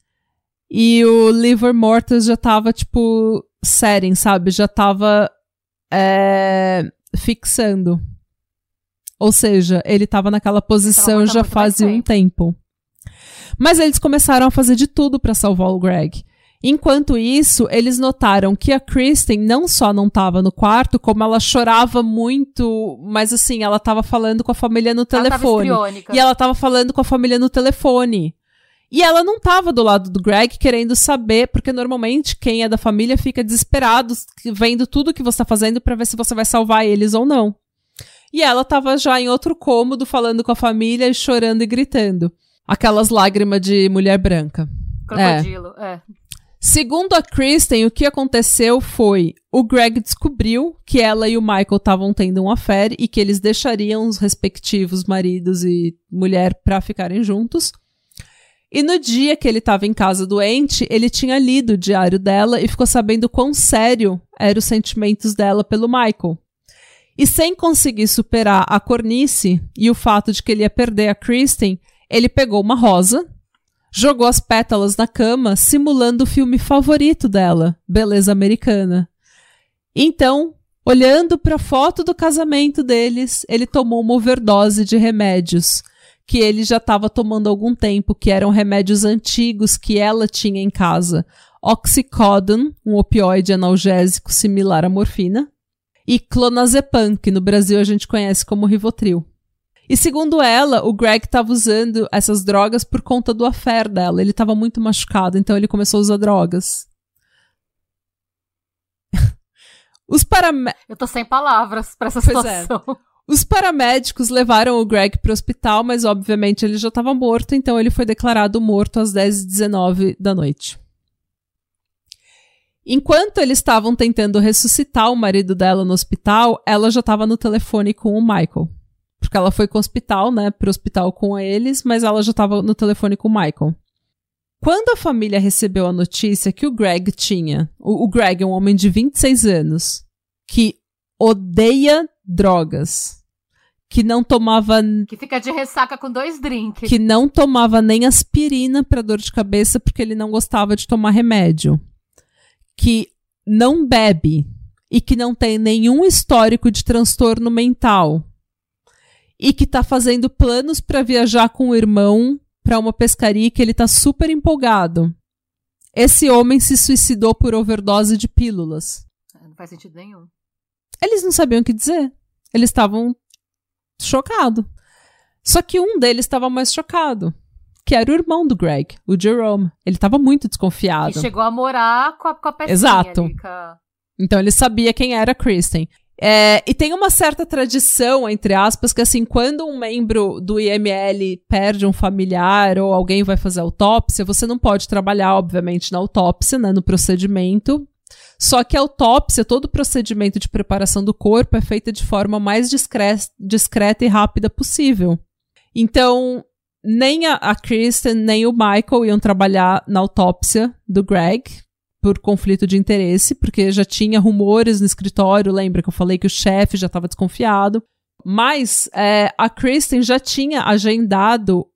e o Liver Mortis já tava, tipo, seren, sabe? Já tava é, fixando. Ou seja, ele tava naquela posição já fazia um tempo. Mas eles começaram a fazer de tudo para salvar o Greg. Enquanto isso, eles notaram que a Kristen não só não estava no quarto, como ela chorava muito, mas assim, ela estava falando com a família no telefone. Ela e ela estava falando com a família no telefone. E ela não estava do lado do Greg querendo saber, porque normalmente quem é da família fica desesperado, vendo tudo que você está fazendo para ver se você vai salvar eles ou não. E ela estava já em outro cômodo falando com a família, chorando e gritando. Aquelas lágrimas de mulher branca. Crocodilo, é. é. Segundo a Kristen, o que aconteceu foi o Greg descobriu que ela e o Michael estavam tendo um affair e que eles deixariam os respectivos maridos e mulher para ficarem juntos. E no dia que ele estava em casa doente, ele tinha lido o diário dela e ficou sabendo quão sério eram os sentimentos dela pelo Michael. E sem conseguir superar a cornice e o fato de que ele ia perder a Kristen, ele pegou uma rosa Jogou as pétalas na cama, simulando o filme favorito dela, Beleza Americana. Então, olhando para a foto do casamento deles, ele tomou uma overdose de remédios que ele já estava tomando há algum tempo, que eram remédios antigos que ela tinha em casa. Oxycodone, um opioide analgésico similar à morfina, e clonazepam, que no Brasil a gente conhece como Rivotril. E segundo ela, o Greg estava usando essas drogas por conta do affair dela. Ele estava muito machucado, então ele começou a usar drogas. Os paramédicos. Eu tô sem palavras pra essa pois é. situação. É. Os paramédicos levaram o Greg para o hospital, mas obviamente ele já estava morto, então ele foi declarado morto às 10h19 da noite. Enquanto eles estavam tentando ressuscitar o marido dela no hospital, ela já estava no telefone com o Michael. Porque ela foi com o hospital, né, pro hospital com eles, mas ela já tava no telefone com o Michael. Quando a família recebeu a notícia que o Greg tinha, o, o Greg é um homem de 26 anos, que odeia drogas, que não tomava. Que fica de ressaca com dois drinks. Que não tomava nem aspirina para dor de cabeça porque ele não gostava de tomar remédio. Que não bebe e que não tem nenhum histórico de transtorno mental e que tá fazendo planos para viajar com o irmão para uma pescaria que ele tá super empolgado. Esse homem se suicidou por overdose de pílulas. Não faz sentido nenhum. Eles não sabiam o que dizer. Eles estavam chocados. Só que um deles estava mais chocado, que era o irmão do Greg, o Jerome. Ele estava muito desconfiado. E chegou a morar com a, com a Exato. Ali, a... Então ele sabia quem era a Kristen. É, e tem uma certa tradição, entre aspas, que assim, quando um membro do IML perde um familiar ou alguém vai fazer autópsia, você não pode trabalhar, obviamente, na autópsia, né, no procedimento. Só que a autópsia, todo o procedimento de preparação do corpo é feita de forma mais discreta e rápida possível. Então, nem a, a Kristen nem o Michael iam trabalhar na autópsia do Greg, por conflito de interesse, porque já tinha rumores no escritório, lembra que eu falei que o chefe já estava desconfiado. Mas é, a Kristen já tinha agendado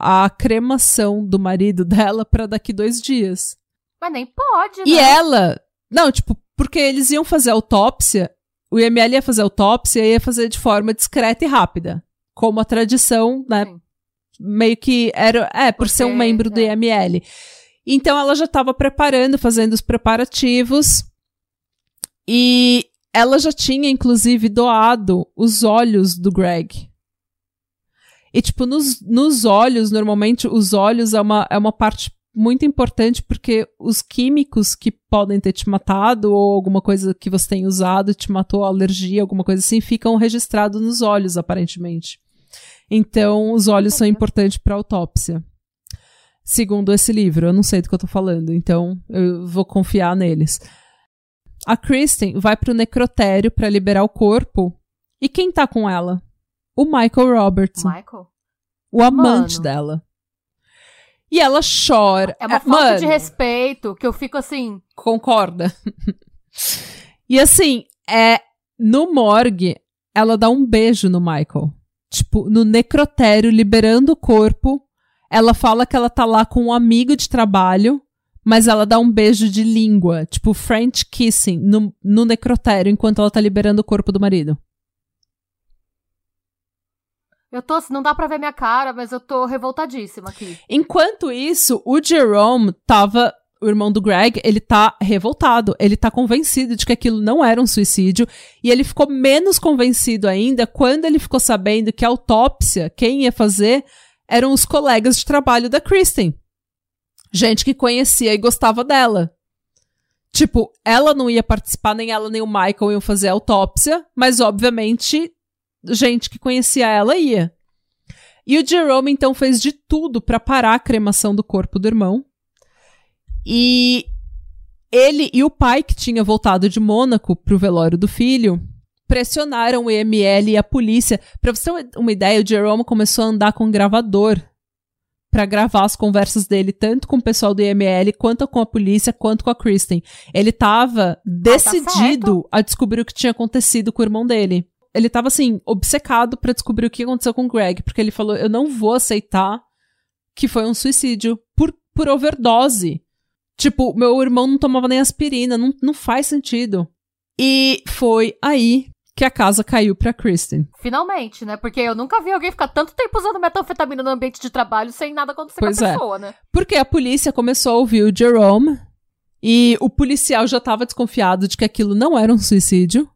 a cremação do marido dela para daqui dois dias. Mas nem pode, né? E ela. Não, tipo, porque eles iam fazer autópsia, o IML ia fazer autópsia e ia fazer de forma discreta e rápida. Como a tradição, né? Sim. Meio que era. É, por porque, ser um membro é. do IML. Então ela já estava preparando, fazendo os preparativos. E ela já tinha, inclusive, doado os olhos do Greg. E, tipo, nos, nos olhos, normalmente, os olhos é uma, é uma parte muito importante porque os químicos que podem ter te matado ou alguma coisa que você tem usado te matou, alergia, alguma coisa assim, ficam registrados nos olhos, aparentemente. Então, os olhos são importantes para autópsia segundo esse livro. Eu não sei do que eu tô falando, então eu vou confiar neles. A Kristen vai pro necrotério para liberar o corpo. E quem tá com ela? O Michael Robertson. Michael? O amante Mano. dela. E ela chora. É uma falta Mano, de respeito que eu fico assim. Concorda. e assim, é no morgue, ela dá um beijo no Michael. tipo, no necrotério, liberando o corpo. Ela fala que ela tá lá com um amigo de trabalho, mas ela dá um beijo de língua, tipo French kissing, no, no necrotério, enquanto ela tá liberando o corpo do marido. Eu tô, não dá pra ver minha cara, mas eu tô revoltadíssima aqui. Enquanto isso, o Jerome tava o irmão do Greg, ele tá revoltado, ele tá convencido de que aquilo não era um suicídio, e ele ficou menos convencido ainda quando ele ficou sabendo que a autópsia, quem ia fazer, eram os colegas de trabalho da Kristen. Gente que conhecia e gostava dela. Tipo, ela não ia participar, nem ela nem o Michael iam fazer a autópsia, mas obviamente gente que conhecia ela ia. E o Jerome então fez de tudo para parar a cremação do corpo do irmão. E ele e o pai, que tinha voltado de Mônaco pro velório do filho, pressionaram o EML e a polícia. Pra você ter uma ideia, o Jerome começou a andar com um gravador para gravar as conversas dele, tanto com o pessoal do IML, quanto com a polícia, quanto com a Kristen. Ele tava decidido ah, tá a descobrir o que tinha acontecido com o irmão dele ele tava assim, obcecado para descobrir o que aconteceu com o Greg, porque ele falou: eu não vou aceitar que foi um suicídio por, por overdose. Tipo, meu irmão não tomava nem aspirina, não, não faz sentido. E foi aí que a casa caiu pra Kristen. Finalmente, né? Porque eu nunca vi alguém ficar tanto tempo usando metanfetamina no ambiente de trabalho sem nada acontecer pois com a é. pessoa, né? Porque a polícia começou a ouvir o Jerome e o policial já estava desconfiado de que aquilo não era um suicídio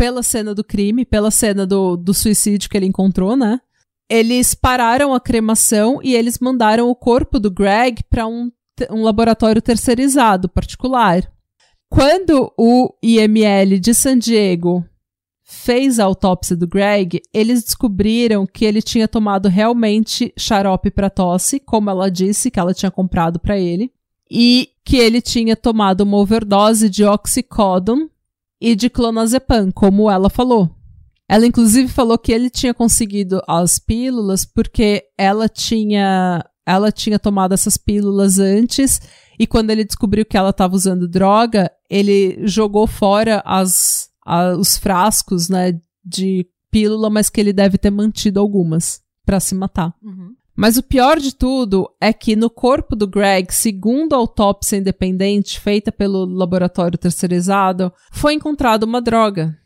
pela cena do crime, pela cena do, do suicídio que ele encontrou, né? Eles pararam a cremação e eles mandaram o corpo do Greg para um, um laboratório terceirizado, particular. Quando o IML de San Diego fez a autópsia do Greg, eles descobriram que ele tinha tomado realmente xarope para tosse, como ela disse que ela tinha comprado para ele, e que ele tinha tomado uma overdose de oxicodone, e de clonazepam, como ela falou. Ela inclusive falou que ele tinha conseguido as pílulas porque ela tinha ela tinha tomado essas pílulas antes e quando ele descobriu que ela estava usando droga, ele jogou fora as, a, os frascos, né, de pílula, mas que ele deve ter mantido algumas para se matar. Uhum. Mas o pior de tudo é que no corpo do Greg, segundo a autópsia independente feita pelo laboratório terceirizado, foi encontrada uma droga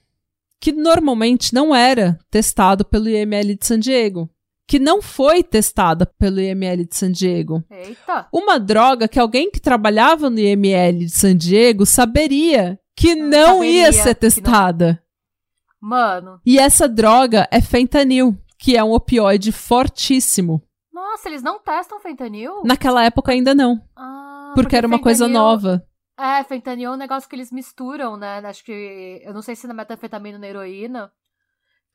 que normalmente não era testado pelo IML de San Diego, que não foi testada pelo IML de San Diego. Eita. Uma droga que alguém que trabalhava no IML de San Diego saberia que não saberia ia ser testada. Não... Mano. E essa droga é fentanil, que é um opioide fortíssimo. Nossa, eles não testam fentanil? Naquela época ainda não. Ah, porque, porque era uma coisa nova. É, fentanil é um negócio que eles misturam, né? Acho que. Eu não sei se na metanfetamina ou na heroína.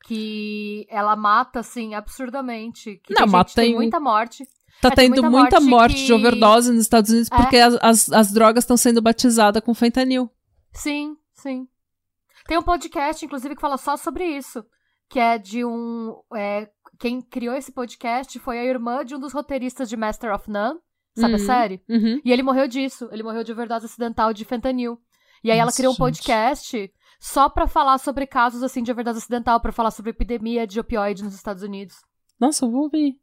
Que ela mata, assim, absurdamente. Que não, tem, mata gente, tem muita morte. Tá é, tendo muita, muita morte, morte que... de overdose nos Estados Unidos é. porque as, as, as drogas estão sendo batizadas com fentanil. Sim, sim. Tem um podcast, inclusive, que fala só sobre isso. Que é de um. É, quem criou esse podcast foi a irmã de um dos roteiristas de Master of None, sabe uhum, a série? Uhum. E ele morreu disso. Ele morreu de overdose acidental de fentanil. E aí Nossa, ela criou um podcast gente. só para falar sobre casos assim de overdose acidental, para falar sobre epidemia de opioide nos Estados Unidos. Nossa, eu vou ouvir.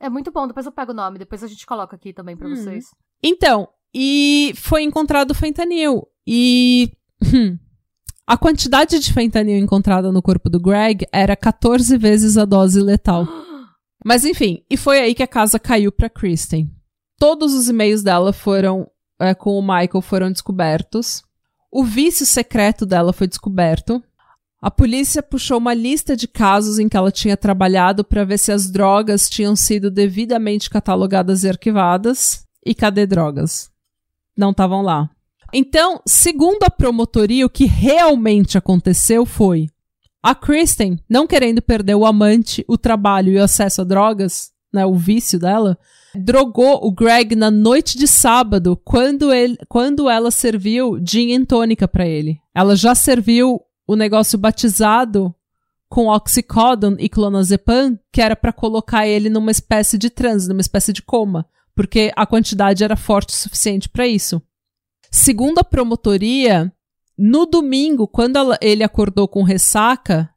É muito bom, depois eu pego o nome, depois a gente coloca aqui também para hum. vocês. Então, e foi encontrado fentanil. E hum, a quantidade de fentanil encontrada no corpo do Greg era 14 vezes a dose letal. Mas enfim, e foi aí que a casa caiu para Kristen. Todos os e-mails dela foram é, com o Michael foram descobertos. O vício secreto dela foi descoberto. A polícia puxou uma lista de casos em que ela tinha trabalhado para ver se as drogas tinham sido devidamente catalogadas e arquivadas. E cadê drogas? Não estavam lá. Então, segundo a promotoria, o que realmente aconteceu foi a Kristen, não querendo perder o amante, o trabalho e o acesso a drogas, né, o vício dela, drogou o Greg na noite de sábado, quando, ele, quando ela serviu gin and tônica para ele. Ela já serviu o negócio batizado com oxycodone e clonazepam, que era para colocar ele numa espécie de transe, numa espécie de coma, porque a quantidade era forte o suficiente para isso. Segundo a promotoria, no domingo, quando ela, ele acordou com ressaca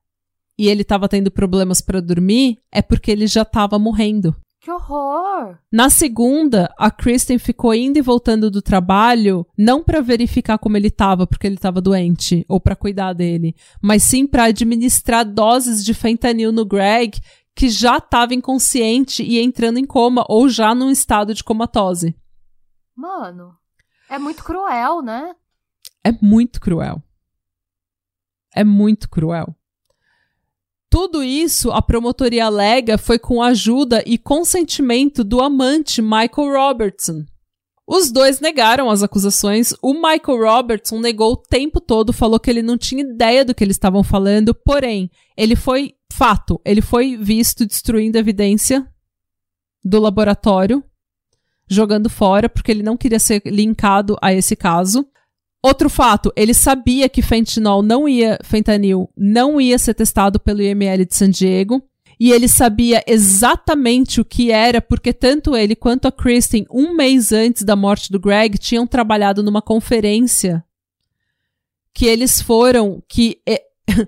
e ele tava tendo problemas para dormir, é porque ele já tava morrendo. Que horror! Na segunda, a Kristen ficou indo e voltando do trabalho, não para verificar como ele tava, porque ele tava doente, ou para cuidar dele, mas sim para administrar doses de fentanil no Greg, que já tava inconsciente e entrando em coma, ou já num estado de comatose. Mano, é muito cruel, né? É muito cruel. É muito cruel. Tudo isso, a promotoria alega, foi com ajuda e consentimento do amante Michael Robertson. Os dois negaram as acusações. O Michael Robertson negou o tempo todo, falou que ele não tinha ideia do que eles estavam falando, porém, ele foi fato, ele foi visto destruindo evidência do laboratório, jogando fora, porque ele não queria ser linkado a esse caso. Outro fato, ele sabia que fentanil não ia, fentanil não ia ser testado pelo IML de San Diego. E ele sabia exatamente o que era, porque tanto ele quanto a Kristen, um mês antes da morte do Greg, tinham trabalhado numa conferência que eles foram, que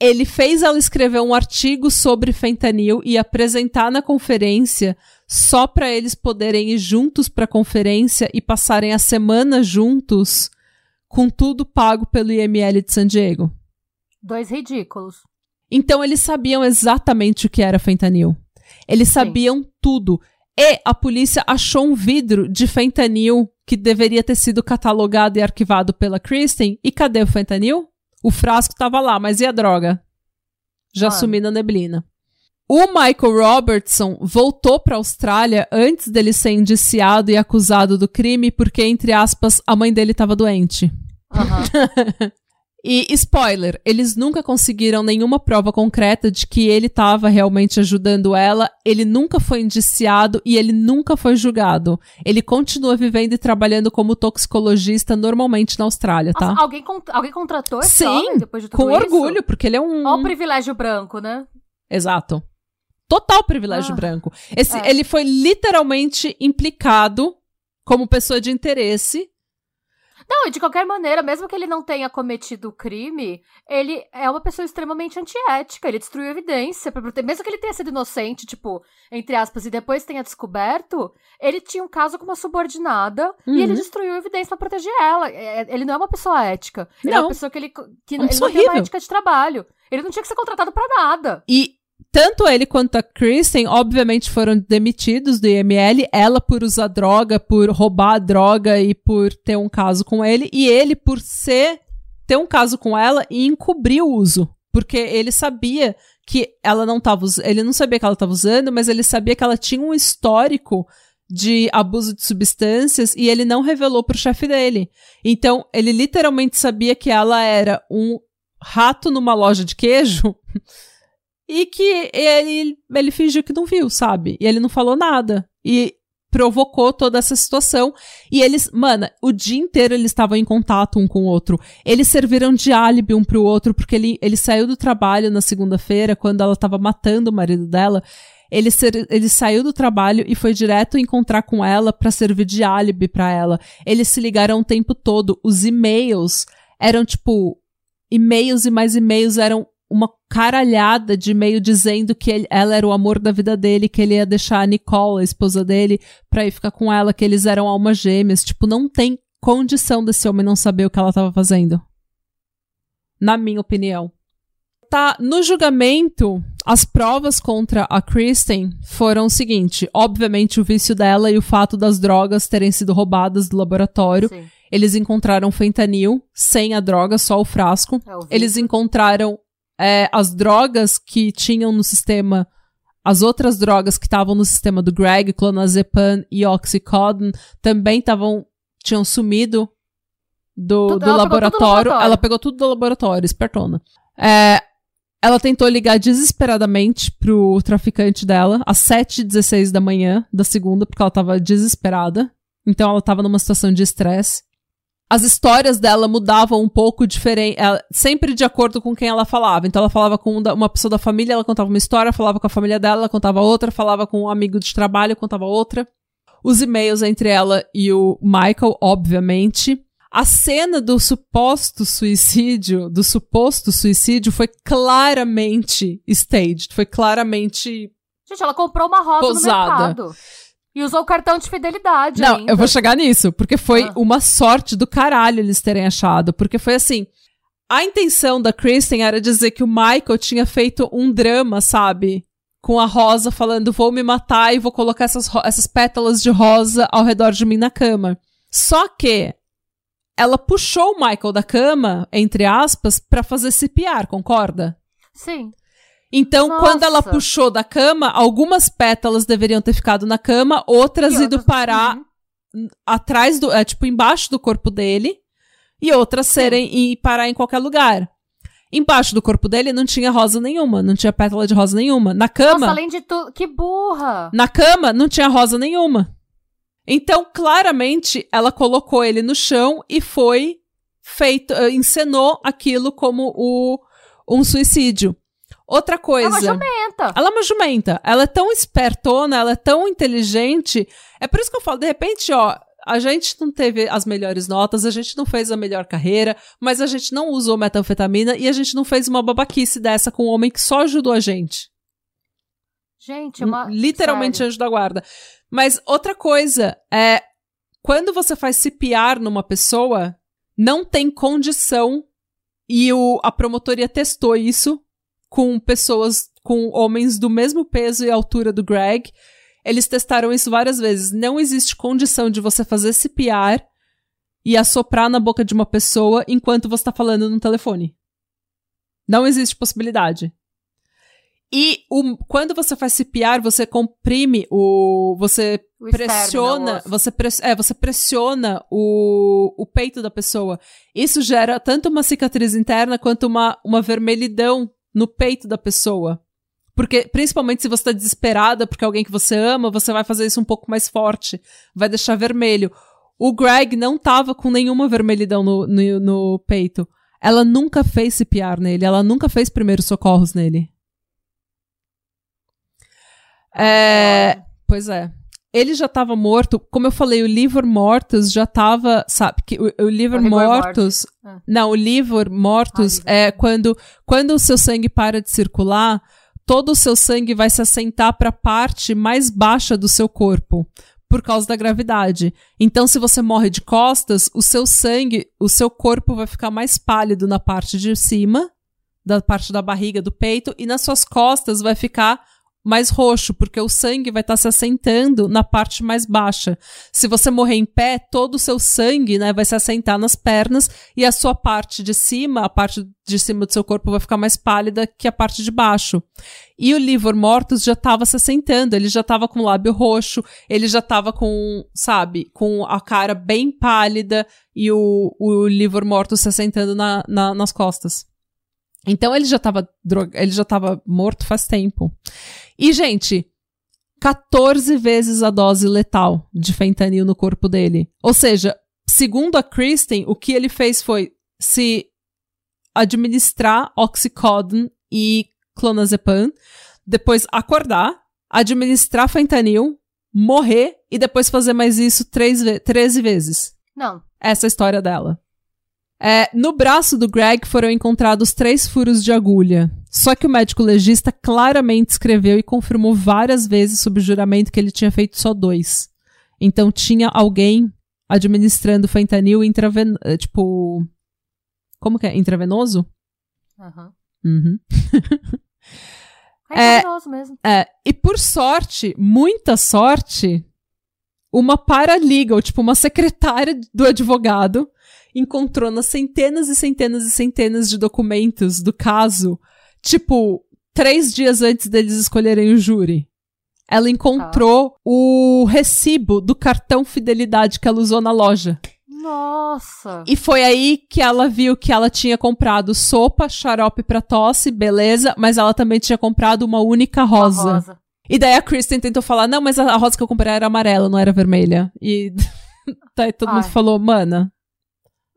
ele fez ela escrever um artigo sobre fentanil e apresentar na conferência só para eles poderem ir juntos para a conferência e passarem a semana juntos com tudo pago pelo IML de San Diego. Dois ridículos. Então eles sabiam exatamente o que era fentanil. Eles sabiam Sim. tudo. E a polícia achou um vidro de fentanil que deveria ter sido catalogado e arquivado pela Kristen. E cadê o fentanil? O frasco estava lá, mas e a droga? Já sumiu na neblina. O Michael Robertson voltou para a Austrália antes dele ser indiciado e acusado do crime porque, entre aspas, a mãe dele estava doente. Uhum. e spoiler, eles nunca conseguiram nenhuma prova concreta de que ele estava realmente ajudando ela. Ele nunca foi indiciado e ele nunca foi julgado. Ele continua vivendo e trabalhando como toxicologista normalmente na Austrália, tá? Nossa, alguém, con alguém contratou esse Sim, homem depois de tudo com isso? orgulho, porque ele é um. Olha o privilégio branco, né? Exato. Total privilégio Ah, branco. Esse, é. Ele foi literalmente implicado como pessoa de interesse Não, e de qualquer maneira, mesmo que ele não tenha cometido o crime, ele é uma pessoa extremamente antiética. Ele destruiu evidência. Mesmo que ele tenha sido inocente, tipo, entre aspas, e depois tenha descoberto, ele tinha um caso com uma subordinada e ele Uhum. destruiu evidência pra proteger ela. É- é- Ele não é uma pessoa ética. Ele é Não. uma pessoa que ele, que Uma ele não tem uma ética de trabalho. Ele não tinha que ser contratado pra nada. E tanto ele quanto a Kristen, obviamente, foram demitidos do IML. Ela por usar droga, por roubar a droga e por ter um caso com ele. E ele por ser ter um caso com ela e encobrir o uso. Porque ele sabia que ela não tava usando. Ele não sabia que ela estava usando, mas ele sabia que ela tinha um histórico de abuso de substâncias e ele não revelou pro chefe dele. Então, ele literalmente sabia que ela era um rato numa loja de queijo e que ele, ele fingiu que não viu, sabe? E ele não falou nada. E provocou toda essa situação. E eles, mano, o dia inteiro eles estavam em contato um com o outro. Eles serviram de álibi um pro outro, porque ele, ele saiu do trabalho na segunda-feira, quando ela tava matando o marido dela. Ele, ser, ele saiu do trabalho e foi direto encontrar com ela pra servir de álibi pra ela. Eles se ligaram o tempo todo. Os e-mails eram tipo. E-mails e mais e-mails eram uma caralhada de e-mail dizendo que ele- ela era o amor da vida dele, que ele ia deixar a Nicole, a esposa dele, pra ir ficar com ela, que eles eram almas gêmeas. Tipo, não tem condição desse homem não saber o que ela tava fazendo. Na minha opinião. Tá, no julgamento, as provas contra a Kristen foram o seguinte: obviamente, o vício dela e o fato das drogas terem sido roubadas do laboratório. Sim. Eles encontraram fentanil sem a droga, só o frasco. É. Eles encontraram é, as drogas que tinham no sistema, as outras drogas que estavam no sistema do Greg, clonazepam e oxycodone, também estavam tinham sumido do, Tudo- do ela pegou laboratório. laboratório. Ela pegou tudo do laboratório, espertona. É, ela tentou ligar desesperadamente pro traficante dela às 7h16 da manhã da segunda, porque ela tava desesperada. Então ela tava numa situação de estresse. As histórias dela mudavam um pouco diferente, ela- sempre de acordo com quem ela falava. Então ela falava com um uma pessoa da família, ela contava uma história, falava com a família dela, ela contava outra, falava com um amigo de trabalho, contava outra. Os e-mails entre ela e o Michael, obviamente. A cena do suposto suicídio, do suposto suicídio, foi claramente staged. Foi claramente. Gente, ela comprou uma rosa Posada. no mercado. E usou o cartão de fidelidade. Não, ainda. eu vou chegar nisso, porque foi Ah. uma sorte do caralho eles terem achado. Porque foi assim. A intenção da Kristen era dizer que o Michael tinha feito um drama, sabe? Com a rosa falando, vou me matar e vou colocar essas, essas pétalas de rosa ao redor de mim na cama. Só que ela puxou o Michael da cama, entre aspas, pra fazer CPR, concorda? Sim. Então, Nossa. quando ela puxou da cama, algumas pétalas deveriam ter ficado na cama, outras E ido outras- parar Uhum. atrás do, é, tipo, embaixo do corpo dele, e outras serem e parar em qualquer lugar. Embaixo do corpo dele não tinha rosa nenhuma, não tinha pétala de rosa nenhuma. Na cama, Nossa, além de tudo. Que burra! na cama não tinha rosa nenhuma. Então, claramente, ela colocou ele no chão e foi feito, eh, encenou aquilo como o, um suicídio. Outra É coisa. uma jumenta. Ela é uma jumenta. Ela é tão espertona, ela é tão inteligente. É por isso que eu falo, de repente, ó, a gente não teve as melhores notas, a gente não fez a melhor carreira, mas a gente não usou metanfetamina e a gente não fez uma babaquice dessa com um homem que só ajudou a gente. Gente, é uma. Literalmente sério. anjo da guarda. Mas outra coisa é quando você faz CPR numa pessoa, não tem condição e o, a promotoria testou isso com pessoas, com homens do mesmo peso e altura do Greg. Eles testaram isso várias vezes. Não existe condição de você fazer CPR e assoprar na boca de uma pessoa enquanto você tá falando no telefone. Não existe possibilidade. E o- quando você faz CPR, você comprime o. Você O pressiona. né, o osso. Você, press, é, você pressiona o, o peito da pessoa. Isso gera tanto uma cicatriz interna quanto uma, uma vermelhidão no peito da pessoa. Porque, principalmente se você tá desesperada porque é alguém que você ama, você vai fazer isso um pouco mais forte. Vai deixar vermelho. O Greg não tava com nenhuma vermelhidão no, no, no peito. Ela nunca fez CPR nele, ela nunca fez primeiros socorros nele. É, pois é. Ele já tava morto. Como eu falei, o livor mortus já tava. Sabe? Que o, o livor mortus. mortis. Não, o livor mortus Ah, é quando, quando o seu sangue para de circular, todo o seu sangue vai se assentar para a parte mais baixa do seu corpo. Por causa da gravidade. Então, se você morre de costas, o seu sangue, o seu corpo vai ficar mais pálido na parte de cima, da parte da barriga, do peito, e nas suas costas vai ficar mais roxo, porque o sangue vai estar se assentando na parte mais baixa. Se você morrer em pé, todo o seu sangue, né, vai se assentar nas pernas e a sua parte de cima, a parte de cima do seu corpo vai ficar mais pálida que a parte de baixo. E o livor mortus já estava se assentando, ele já estava com o lábio roxo, ele já estava com, sabe, com a cara bem pálida e o, o livor mortus se assentando na, na- nas costas. Então ele já estava ele já tava morto faz tempo. E, gente, 14 vezes a dose letal de fentanil no corpo dele. Ou seja, segundo a Kristen, o que ele fez foi se administrar oxycodone e clonazepam, depois acordar, administrar fentanil, morrer e depois fazer mais isso três ve 13 vezes. Não. Essa é a história dela. É, no braço do Greg foram encontrados três furos de agulha. Só que o médico legista claramente escreveu e confirmou várias vezes sob juramento que ele tinha feito só dois. Então tinha alguém administrando fentanil intraven... eh, tipo... Como que é? Intravenoso? Aham. Uhum. É, É- maravilhoso mesmo. É, e por sorte, muita sorte, uma paralegal, tipo uma secretária do advogado, encontrou nas centenas e centenas e centenas de documentos do caso, tipo, três dias antes deles escolherem o júri. Ela encontrou o recibo do cartão fidelidade que ela usou na loja. Nossa. E foi aí que ela viu que ela tinha comprado sopa, xarope pra tosse, beleza, mas ela também tinha comprado uma única rosa. rosa. E daí a Kristen tentou falar, não, mas a rosa que eu comprei era amarela, não era vermelha. E daí todo mundo Ai. falou, mana,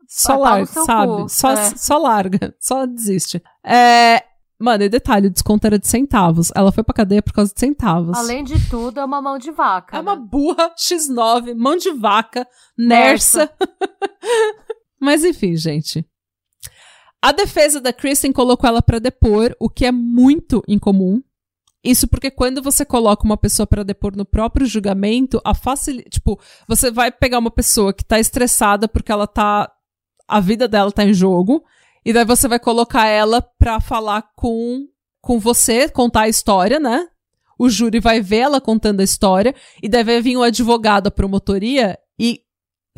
só Vai, larga, sabe? cu. Só, É. só larga, só desiste. É, mano, e detalhe, o desconto era de centavos. Ela foi pra cadeia por causa de centavos. Além de tudo, é uma mão de vaca. É uma né? burra X9, mão de vaca, nersa. Mas enfim, gente. A defesa da Kristen colocou ela para depor, o que é muito incomum. Isso porque quando você coloca uma pessoa para depor no próprio julgamento, a facil... tipo, você vai pegar uma pessoa que tá estressada porque ela tá a vida dela tá em jogo, e daí você vai colocar ela pra falar com com você, contar a história, né? O júri vai ver ela contando a história, e daí vai vir o advogado, a promotoria e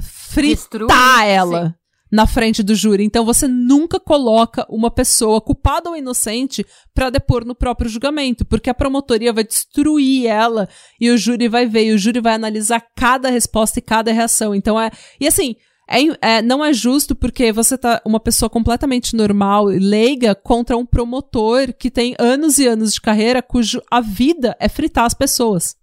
fritar Destruir, ela. Sim na frente do júri. Então você nunca coloca uma pessoa culpada ou inocente para depor no próprio julgamento, porque a promotoria vai destruir ela e o júri vai ver, e o júri vai analisar cada resposta e cada reação. Então é. E assim. É, é, não é justo porque você tá uma pessoa completamente normal e leiga contra um promotor que tem anos e anos de carreira cujo a vida é fritar as pessoas.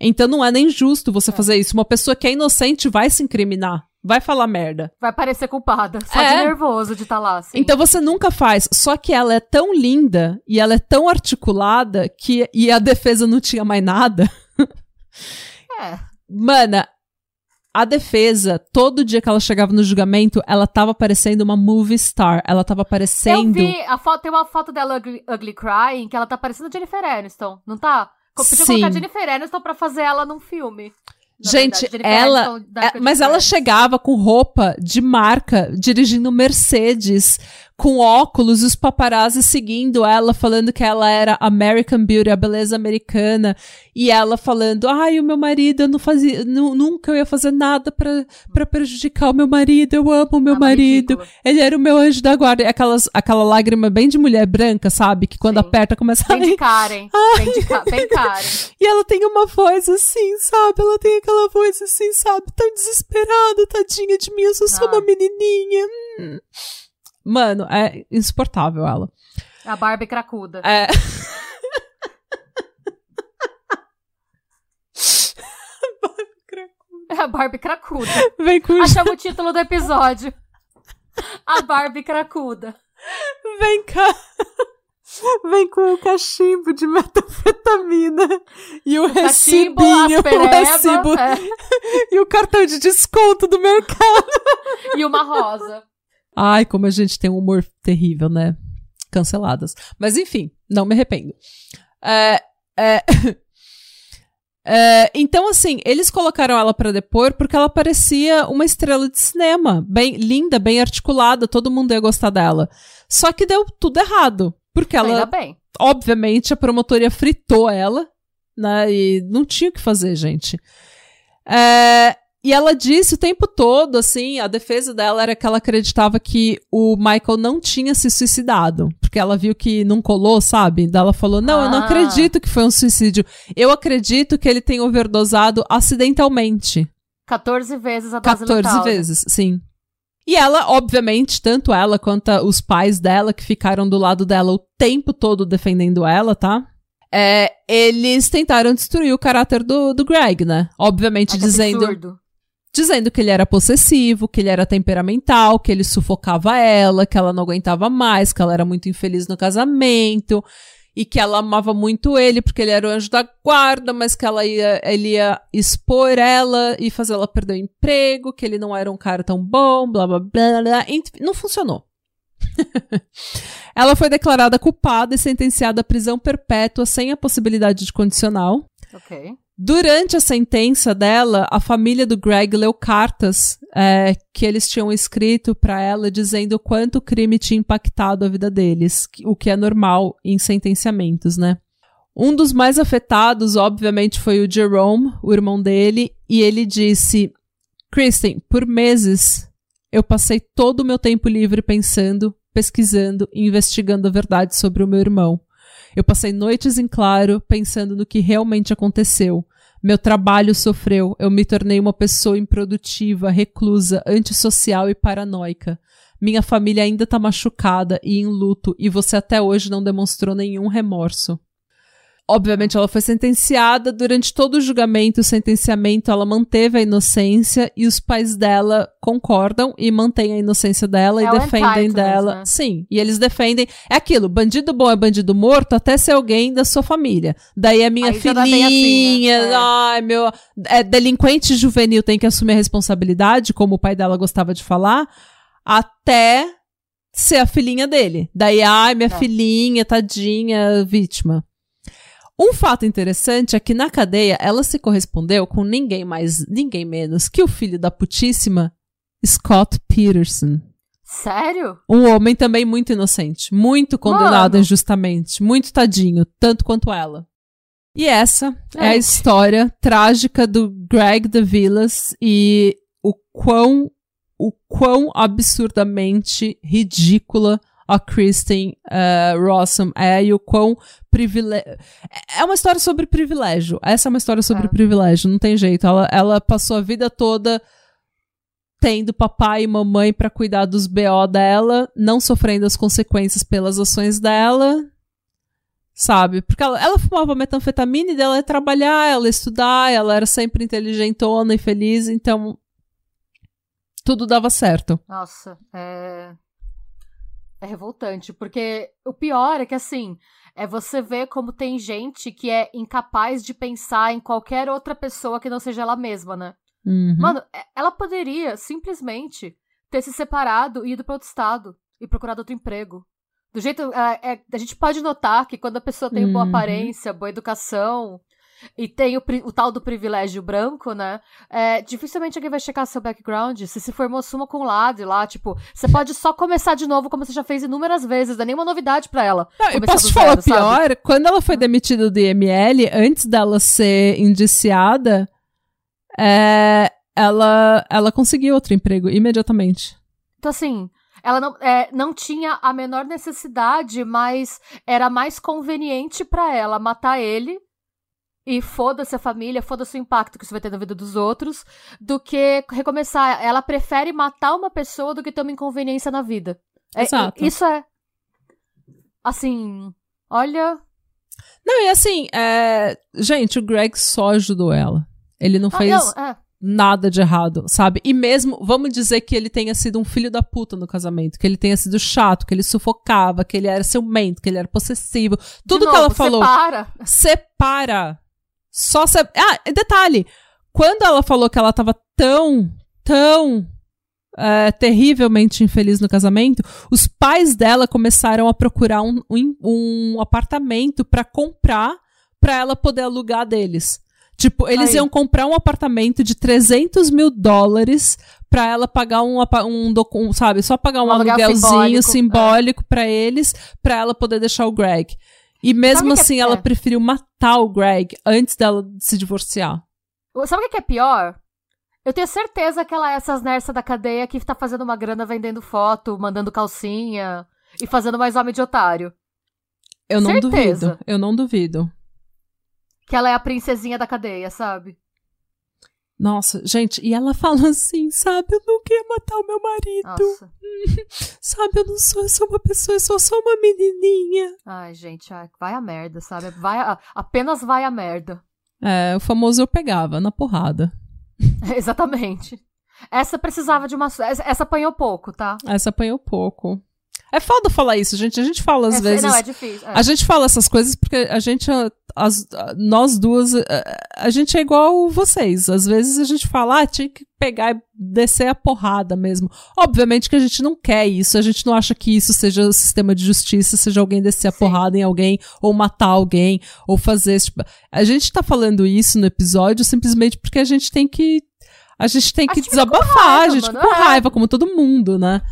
Então não é nem justo você é. fazer isso. Uma pessoa que é inocente vai se incriminar vai falar merda. Vai parecer culpada, só é. de nervoso de estar tá lá. Assim. Então você nunca faz. Só que ela é tão linda e ela é tão articulada que e a defesa não tinha mais nada. é. Mana, a defesa, todo dia que ela chegava no julgamento, ela tava parecendo uma movie star. Ela tava parecendo. Eu vi, a foto, tem uma foto dela ugly, ugly Crying que ela tá parecendo Jennifer Aniston, não tá? Podia Sim. colocar Jennifer Aniston pra fazer ela num filme. Gente, ela. É, mas ela chegava com roupa de marca, dirigindo Mercedes, com óculos, os paparazzi seguindo ela, falando que ela era American Beauty, a beleza americana, e ela falando, ai, o meu marido, eu não fazia, nunca eu ia fazer nada para prejudicar o meu marido, eu amo o meu ah, marido, ridículo. ele era o meu anjo da guarda, e aquelas, aquela lágrima bem de mulher branca, sabe, que quando Sim. aperta começa a... Bem de Karen, bem, de ca bem Karen. E ela tem uma voz assim, sabe, ela tem aquela voz assim, sabe, tão desesperada, tadinha de mim, eu sou só uma ah. menininha. Hum. Mano, é insuportável ela. A Barbie cracuda. É. É a Barbie cracuda. Vem com Achamos o título do episódio. A Barbie cracuda. Vem cá. Vem com o cachimbo de metanfetamina e o, o recibinho, cachimbo, o recibo é. e o cartão de desconto do mercado. E uma rosa. Ai, como a gente tem um humor terrível, né? Canceladas. Mas enfim, não me arrependo. É, é, é, então, assim, eles colocaram ela para depor porque ela parecia uma estrela de cinema. Bem linda, bem articulada, todo mundo ia gostar dela. Só que deu tudo errado. Porque ela. Ainda bem. Obviamente, a promotoria fritou ela, né? E não tinha o que fazer, gente. É, e ela disse o tempo todo, assim, a defesa dela era que ela acreditava que o Michael não tinha se suicidado. Porque ela viu que não colou, sabe? Daí ela falou: Não, ah. eu não ah. acredito que foi um suicídio. Eu acredito que ele tem overdosado acidentalmente. 14 vezes a dose 14 letal, né? vezes, né? sim. E ela, obviamente, tanto ela quanto os pais dela, que ficaram do lado dela o tempo todo defendendo ela, tá? É, eles tentaram destruir o caráter do, do Greg, né? Obviamente, é dizendo. Absurdo dizendo que ele era possessivo, que ele era temperamental, que ele sufocava ela, que ela não aguentava mais, que ela era muito infeliz no casamento e que ela amava muito ele porque ele era o anjo da guarda, mas que ela ia, ele ia expor ela e fazer ela perder o emprego, que ele não era um cara tão bom, blá blá blá, blá. não funcionou. ela foi declarada culpada e sentenciada à prisão perpétua sem a possibilidade de condicional. Ok. Durante a sentença dela, a família do Greg leu cartas é, que eles tinham escrito para ela dizendo quanto o crime tinha impactado a vida deles, o que é normal em sentenciamentos, né? Um dos mais afetados, obviamente, foi o Jerome, o irmão dele, e ele disse: Kristen, por meses eu passei todo o meu tempo livre pensando, pesquisando e investigando a verdade sobre o meu irmão. Eu passei noites em claro pensando no que realmente aconteceu. Meu trabalho sofreu, eu me tornei uma pessoa improdutiva, reclusa, antissocial e paranoica. Minha família ainda tá machucada e em luto, e você até hoje não demonstrou nenhum remorso. Obviamente, ela foi sentenciada. Durante todo o julgamento, o sentenciamento, ela manteve a inocência e os pais dela concordam e mantêm a inocência dela É e defendem dela. né? Sim, e eles defendem. É aquilo: bandido bom é bandido morto até ser alguém da sua família. Daí a minha Aí bem assim, filhinha, né? É. ai meu. É, delinquente juvenil tem que assumir a responsabilidade, como o pai dela gostava de falar, até ser a filhinha dele. Daí, ai, minha É. filhinha, tadinha, vítima. Um fato interessante é que na cadeia ela se correspondeu com ninguém mais, ninguém menos que o filho da putíssima Scott Peterson. Sério? Um homem também muito inocente, muito condenado Mano. injustamente, muito tadinho, tanto quanto ela. E essa é a Gente. história trágica do Greg de Villas e o quão, o quão absurdamente ridícula a Kristen eh, Rossum é e o quão privilégio. É uma história sobre privilégio. Essa é uma história sobre É. privilégio, não tem jeito. Ela, ela passou a vida toda tendo papai e mamãe pra cuidar dos BO dela, não sofrendo as consequências pelas ações dela. Sabe? Porque ela, ela fumava metanfetamina e dela ia trabalhar, ela ia estudar, ela era sempre inteligentona e feliz, então tudo dava certo. Nossa, é. É revoltante, porque o pior é que assim, é você ver como tem gente que é incapaz de pensar em qualquer outra pessoa que não seja ela mesma, né? Uhum. Mano, é- ela poderia simplesmente ter se separado e ido pra outro estado e procurado outro emprego. Do jeito. é, é, a gente pode notar que quando a pessoa tem boa Uhum. aparência, boa educação e tem o, o tal do privilégio branco, né? é, dificilmente alguém vai checar seu background. Se se formou suma com lado lá, tipo, você pode só começar de novo como você já fez inúmeras vezes, não é nenhuma novidade pra ela. Não, e começar posso te falar zero, pior? Quando ela foi demitida do IML, antes dela ser indiciada, é, ela, ela conseguiu outro emprego imediatamente. Então, assim, ela não, é, não tinha a menor necessidade, mas era mais conveniente pra ela matar ele. E foda-se a família, foda-se o impacto que isso vai ter na vida dos outros, do que recomeçar. Ela prefere matar uma pessoa do que ter uma inconveniência na vida. É- Exato. isso é. Assim. Olha. Não, e assim, é, gente, o Greg só ajudou ela. Ele não Ah, fez não, é. nada de errado, sabe? E mesmo, vamos dizer que ele tenha sido um filho da puta no casamento, que ele tenha sido chato, que ele sufocava, que ele era ciumento, que ele era possessivo. Tudo De que ela novo, falou. Separa. separa. Só se... Ah, detalhe. Quando ela falou que ela tava tão, tão é, terrivelmente infeliz no casamento, os pais dela começaram a procurar um, um, um apartamento pra comprar pra ela poder alugar deles. Tipo, eles Aí. iam comprar um apartamento de 300 mil dólares pra ela pagar um, um, um, sabe, só pagar um, Um aluguel aluguelzinho simbólico, simbólico pra eles, pra ela poder deixar o Greg. E mesmo Sabe é- assim, ela é. preferiu matar o Greg antes dela se divorciar. Sabe o que é pior? Eu tenho certeza que ela é essas nessa da cadeia que tá fazendo uma grana vendendo foto, mandando calcinha e fazendo mais homem de otário. Eu não Certeza. duvido. Eu não duvido. Que ela é a princesinha da cadeia, sabe? Nossa, gente, e ela fala assim, sabe? Eu não queria matar o meu marido. Nossa. Sabe? Eu não sou, eu sou uma pessoa, eu sou só uma menininha. Ai, gente, ai, vai a merda, sabe? Vai a- apenas vai a merda. É, o famoso eu pegava, na porrada. Exatamente. Essa precisava de uma. Essa apanhou pouco, tá? Essa apanhou pouco. É foda falar isso, gente. A gente fala às Essa- vezes. Não, é difícil. é. A gente fala essas coisas porque a gente, as- nós duas, a, gente é igual vocês. Às vezes a gente fala, ah, tinha que pegar e descer a porrada mesmo. Obviamente que a gente não quer isso, a gente não acha que isso seja o sistema de justiça, seja alguém descer a Sim. porrada em alguém, ou matar alguém, ou fazer esse tipo. A gente tá falando isso no episódio simplesmente porque a gente tem que. A gente tem A que gente com desabafar, a raiva, gente com é. raiva, como todo mundo, né?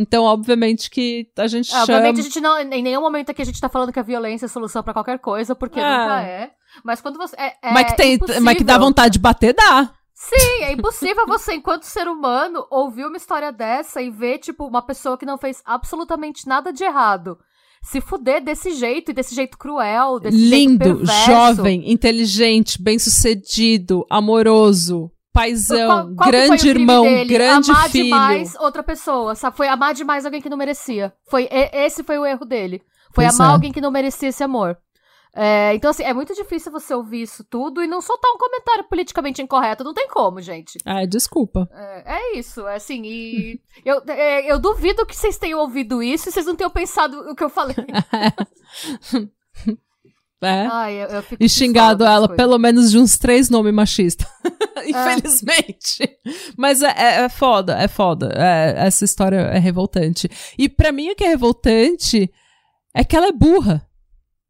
Então, obviamente que a gente É, chama. obviamente a gente não. Em nenhum momento aqui a gente tá falando que a violência é solução pra qualquer coisa, porque É. nunca é. Mas quando você. É, é mas, que tem, impossível. mas que dá vontade de bater, dá. Sim, é impossível você, enquanto ser humano, ouvir uma história dessa e ver, tipo, uma pessoa que não fez absolutamente nada de errado se fuder desse jeito e desse jeito cruel, desse jeito Lindo, perverso. jovem, inteligente, bem-sucedido, amoroso, paizão, Qual- qual grande irmão, dele? grande amar filho. demais outra pessoa, sabe? Foi amar demais alguém que não merecia. Foi esse foi o erro dele. Foi Pois amar é. alguém que não merecia esse amor. É, então, assim, é muito difícil você ouvir isso tudo e não soltar um comentário politicamente incorreto. Não tem como, gente. É, desculpa. É, é isso, é assim, e eu, é, eu duvido que vocês tenham ouvido isso e vocês não tenham pensado o que eu falei. É. Ai, eu, eu e xingado ela pelo menos de uns três nomes machistas. Infelizmente. Mas é, é, é foda, é foda. É, essa história é revoltante. E pra mim o que é revoltante é que ela é burra.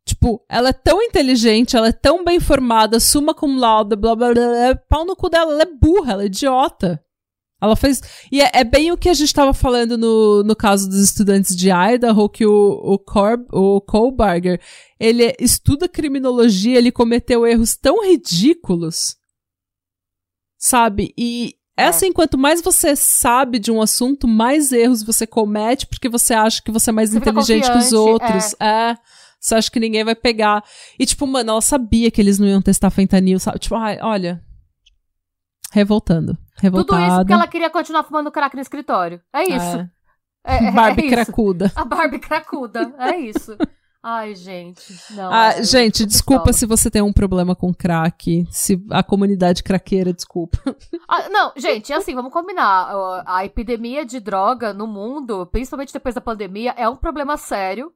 Tipo, ela é tão inteligente, ela é tão bem formada, suma cum laude, blá blá blá, blá pau no cu dela, ela é burra, ela é idiota. Ela fez. E é, é bem o que a gente estava falando no, no caso dos estudantes de Idaho, que o, o, Corb, o Kohlberger, ele estuda criminologia, ele cometeu erros tão ridículos. Sabe? E é É. assim, quanto mais você sabe de um assunto, mais erros você comete, porque você acha que você é mais Você inteligente que os outros. É. Você acha que ninguém vai pegar. E, tipo, mano, ela sabia que eles não iam testar fentanil, sabe? Tipo, ai, olha. Revoltando. Tudo Revoltada. isso porque ela queria continuar fumando crack no escritório. É isso. É, é, Barbie é isso. cracuda. A Barbie cracuda. É isso. Ai, gente. Não. Ah, é, gente, desculpa pistola. se você tem um problema com crack. Se a comunidade craqueira, desculpa. Ah, não, gente, assim, vamos combinar. A epidemia de droga no mundo, principalmente depois da pandemia, é um problema sério.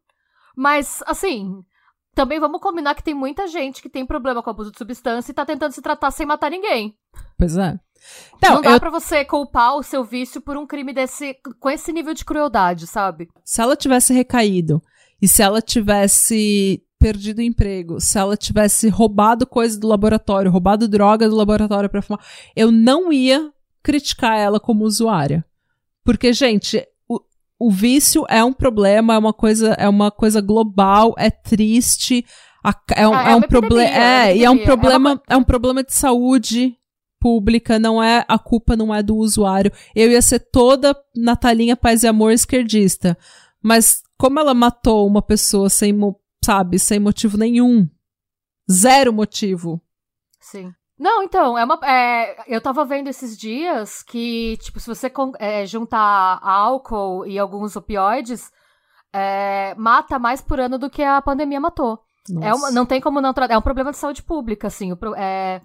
Mas, assim, também vamos combinar que tem muita gente que tem problema com abuso de substância e tá tentando se tratar sem matar ninguém. Pois é. Não, Não, dá eu, pra você culpar o seu vício por um crime desse, com esse nível de crueldade, sabe? se ela tivesse recaído e se ela tivesse perdido o emprego, se ela tivesse roubado coisa do laboratório, roubado droga do laboratório pra fumar, eu não ia criticar ela como usuária. Porque, gente, o, o vício é um problema, é uma coisa, é uma coisa global, é triste, a- é um, Ah, é é um problema, é é, e é um epidemia. É uma problema, é um problema de saúde pública, não é a culpa não é do usuário. Eu ia ser toda Natalinha Paz e Amor esquerdista, mas como ela matou uma pessoa sem, sabe, sem motivo nenhum, zero motivo. Sim. Não, então, é uma. é, eu tava vendo esses dias que, tipo, se você é, juntar álcool e alguns opioides, é, mata mais por ano do que a pandemia matou. É uma, não tem como não tratar. É um problema de saúde pública, assim. o é,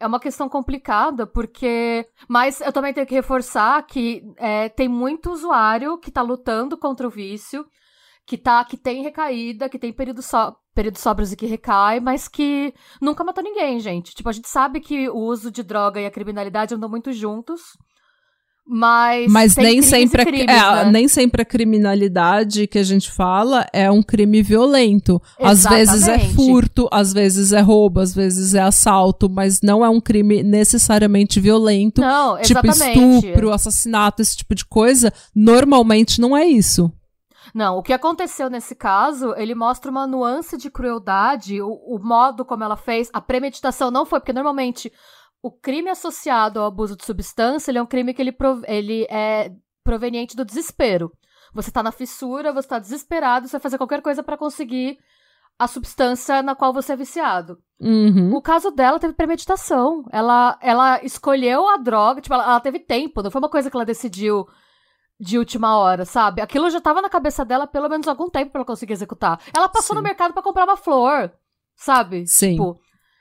é uma questão complicada, porque. Mas eu também tenho que reforçar que é, tem muito usuário que tá lutando contra o vício, que, tá, que tem recaída, que tem períodos so, períodos sóbrios e que recai, mas que nunca matou ninguém, gente. Tipo, a gente sabe que o uso de droga e a criminalidade andam muito juntos. Mas. Mas nem sempre, a, crimes, é, né? nem sempre a criminalidade que a gente fala é um crime violento. Às vezes é Exatamente. furto, às vezes é roubo, às vezes é assalto, mas não é um crime necessariamente violento. Não, tipo exatamente. estupro, assassinato, esse tipo de coisa. Normalmente não é isso. Não, o que aconteceu nesse caso, ele mostra uma nuance de crueldade, o, o modo como ela fez, a premeditação não foi, porque normalmente o crime associado ao abuso de substância, ele é um crime que ele, ele é proveniente do desespero. Você tá na fissura, você tá desesperado, você vai fazer qualquer coisa pra conseguir a substância na qual você é viciado. Uhum. O caso dela teve premeditação. Ela, ela escolheu a droga, tipo, ela, ela teve tempo, não foi uma coisa que ela decidiu de última hora, sabe? Aquilo já tava na cabeça dela pelo menos algum tempo pra ela conseguir executar. Ela passou Sim. no mercado pra comprar uma flor, sabe? Sim. Tipo,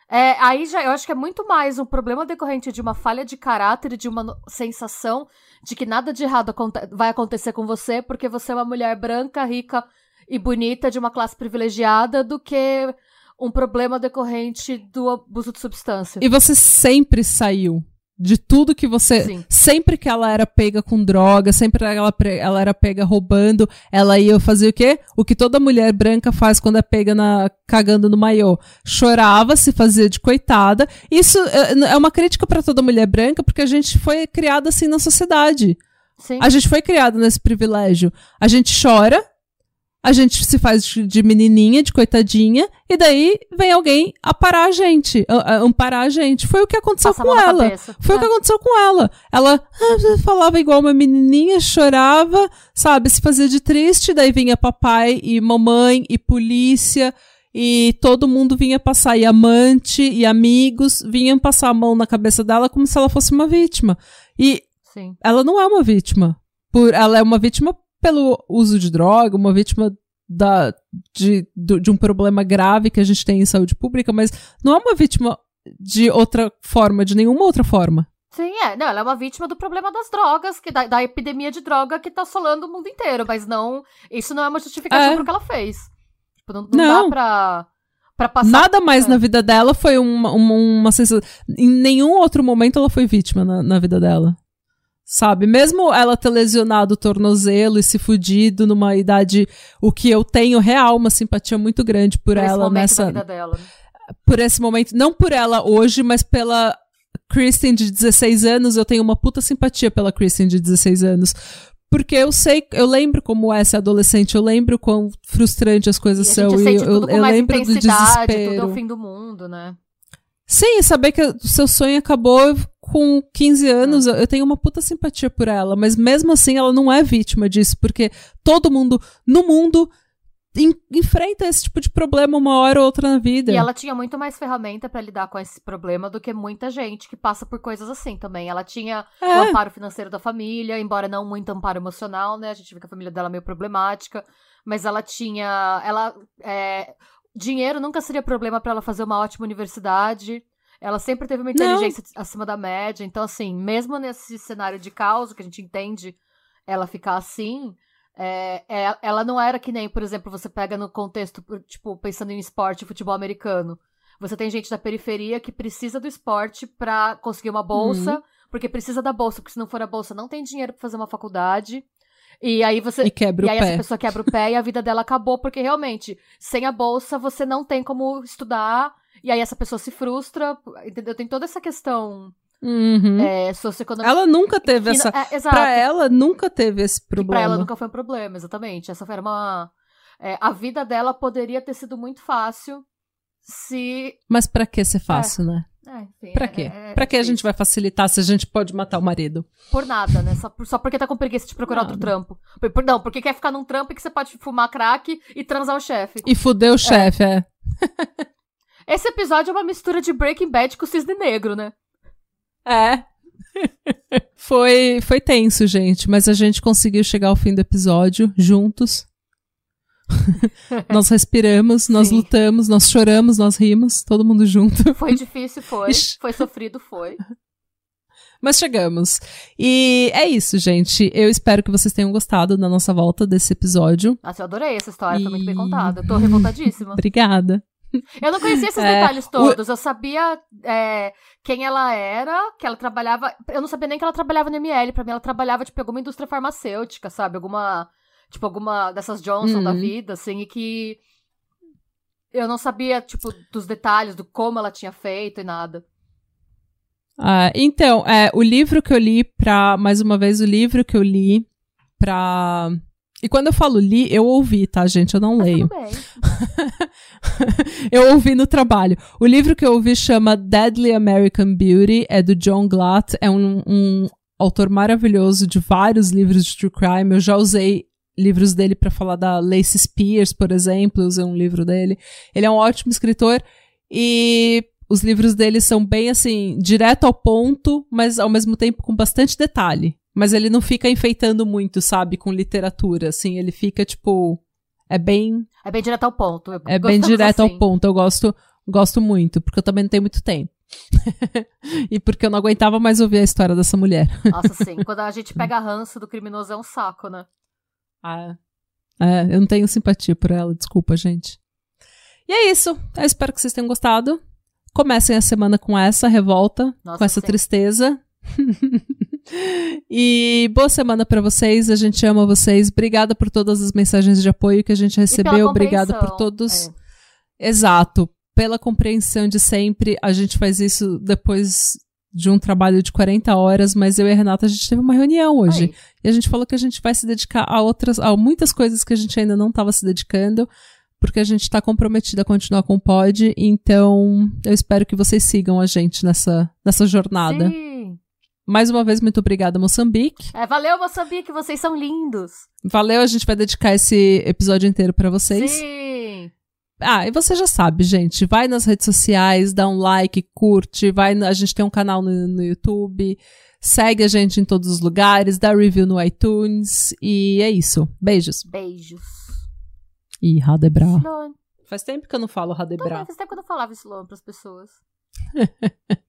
é, aí já eu acho que é muito mais um problema decorrente de uma falha de caráter e de uma sensação de que nada de errado vai acontecer com você porque você é uma mulher branca, rica e bonita de uma classe privilegiada do que um problema decorrente do abuso de substância. E você sempre saiu de tudo que você. Sim. Sempre que ela era pega com droga, sempre que ela, ela era pega roubando, ela ia fazer o quê? O que toda mulher branca faz quando é pega na, cagando no maiô. Chorava, se fazia de coitada. Isso é é uma crítica pra toda mulher branca, porque a gente foi criada assim na sociedade. Sim. A gente foi criado nesse privilégio. A gente chora, a gente se faz de menininha, de coitadinha, e daí vem alguém aparar a gente, amparar a gente. Foi o que aconteceu Passa com ela. cabeça. Foi o É. que aconteceu com ela. Ela ah, falava igual uma menininha, chorava, sabe, se fazia de triste, daí vinha papai e mamãe e polícia e todo mundo vinha passar, e amante e amigos vinham passar a mão na cabeça dela como se ela fosse uma vítima. E Sim. ela não é uma vítima. Por, ela é uma vítima pelo uso de droga, uma vítima da, de, de um problema grave que a gente tem em saúde pública, mas não é uma vítima de outra forma, de nenhuma outra forma. Sim, é. Não, ela é uma vítima do problema das drogas, que da, da epidemia de droga que tá assolando o mundo inteiro, mas não. Isso não é uma justificativa é. pro que ela fez. Tipo, não, não, não. dá pra. Pra passar... Nada mais é. na vida dela foi uma, uma, uma sensação. Em nenhum outro momento ela foi vítima na, na vida dela. Sabe? Mesmo ela ter lesionado o tornozelo e se fudido numa idade. O que eu tenho real, uma simpatia muito grande por, por ela nessa. Dela, né? Por esse momento. Não por ela hoje, mas pela Kristen de 16 anos, eu tenho uma puta simpatia pela Kristen de 16 anos. Porque eu sei, eu lembro como é ser adolescente, eu lembro quão frustrante as coisas e são. e eu, eu, eu lembro do desespero. Tudo é o fim do mundo, né? Sim, saber que o seu sonho acabou com 15 anos, eu tenho uma puta simpatia por ela, mas mesmo assim ela não é vítima disso, porque todo mundo no mundo enfrenta esse tipo de problema uma hora ou outra na vida. E ela tinha muito mais ferramenta para lidar com esse problema do que muita gente que passa por coisas assim também. Ela tinha é. o amparo financeiro da família, embora não muito amparo emocional, né? A gente vê que a família dela é meio problemática, mas ela tinha, ela é, dinheiro nunca seria problema para ela fazer uma ótima universidade. Ela sempre teve uma inteligência não. acima da média, então assim, mesmo nesse cenário de caos que a gente entende ela ficar assim, é, é, ela não era que nem, por exemplo, você pega no contexto, tipo, pensando em esporte, futebol americano. Você tem gente da periferia que precisa do esporte para conseguir uma bolsa, uhum. porque precisa da bolsa, porque se não for a bolsa, não tem dinheiro para fazer uma faculdade. E aí você. E quebra e aí o pé. essa pessoa quebra o pé e a vida dela acabou, porque realmente, sem a bolsa, você não tem como estudar. E aí essa pessoa se frustra. Entendeu? Tem toda essa questão Uhum. É, socioeconômica. Ela nunca teve essa. É, exato. Pra ela, nunca teve esse problema. pra ela nunca foi um problema, exatamente. Essa foi uma. É, a vida dela poderia ter sido muito fácil se. Mas para que ser fácil, é. né? É, enfim, pra quê? É, é pra que a gente vai facilitar se a gente pode matar o marido? Por nada, né? Só, por, só porque tá com preguiça de procurar nada. outro trampo. Por, por, não, porque quer ficar num trampo que você pode fumar crack e transar o chefe. E fuder o chefe, é. Esse episódio é uma mistura de Breaking Bad com Cisne Negro, né? É. foi, foi tenso, gente, mas a gente conseguiu chegar ao fim do episódio juntos. nós respiramos, nós Sim. lutamos, nós choramos, nós rimos, todo mundo junto. Foi difícil, foi. foi sofrido, foi. Mas chegamos. E é isso, gente. Eu espero que vocês tenham gostado da nossa volta desse episódio. Nossa, eu adorei essa história, e... foi muito bem contada. Eu tô revoltadíssima. Obrigada. Eu não conhecia esses é, detalhes todos. O... Eu sabia é, quem ela era, que ela trabalhava. Eu não sabia nem que ela trabalhava no ML. Pra mim, ela trabalhava, tipo, em alguma indústria farmacêutica, sabe? Alguma. Tipo, alguma dessas Johnson uhum. da vida, assim, e que. Eu não sabia, tipo, dos detalhes, do como ela tinha feito e nada. Ah, então, é, o livro que eu li pra. Mais uma vez, o livro que eu li pra e quando eu falo li, eu ouvi, tá, gente? Eu não leio. Tudo bem. eu ouvi no trabalho. O livro que eu ouvi chama Deadly American Beauty, é do John Glatt, é um, um autor maravilhoso de vários livros de true crime. Eu já usei livros dele para falar da Lacey Spears, por exemplo, usei um livro dele. Ele é um ótimo escritor e os livros dele são bem assim, direto ao ponto, mas ao mesmo tempo com bastante detalhe. Mas ele não fica enfeitando muito, sabe, com literatura, assim, ele fica, tipo, é bem... É bem direto ao ponto. É bem direto assim. ao ponto, eu gosto, gosto muito, porque eu também não tenho muito tempo. e porque eu não aguentava mais ouvir a história dessa mulher. Nossa, sim. Quando a gente pega ranço do criminoso é um saco, né? Ah, é. é. Eu não tenho simpatia por ela, desculpa, gente. E é isso. Eu espero que vocês tenham gostado. Comecem a semana com essa revolta, Nossa, com essa sim. tristeza. e boa semana para vocês. A gente ama vocês. Obrigada por todas as mensagens de apoio que a gente recebeu. Obrigada por todos. É. Exato. Pela compreensão de sempre. A gente faz isso depois de um trabalho de 40 horas, mas eu e a Renata a gente teve uma reunião hoje. Aí. E a gente falou que a gente vai se dedicar a outras, a muitas coisas que a gente ainda não estava se dedicando, porque a gente está comprometida a continuar com o pod. Então, eu espero que vocês sigam a gente nessa, nessa jornada. Sim. Mais uma vez, muito obrigada, Moçambique. É, valeu, Moçambique, vocês são lindos. Valeu, a gente vai dedicar esse episódio inteiro para vocês. Sim. Ah, e você já sabe, gente. Vai nas redes sociais, dá um like, curte, vai. A gente tem um canal no, no YouTube. Segue a gente em todos os lugares, dá review no iTunes. E é isso. Beijos. Beijos. Ih, Radebra. Sloan. Faz tempo que eu não falo Também Radebra. faz tempo que eu não falava Sloan pras pessoas.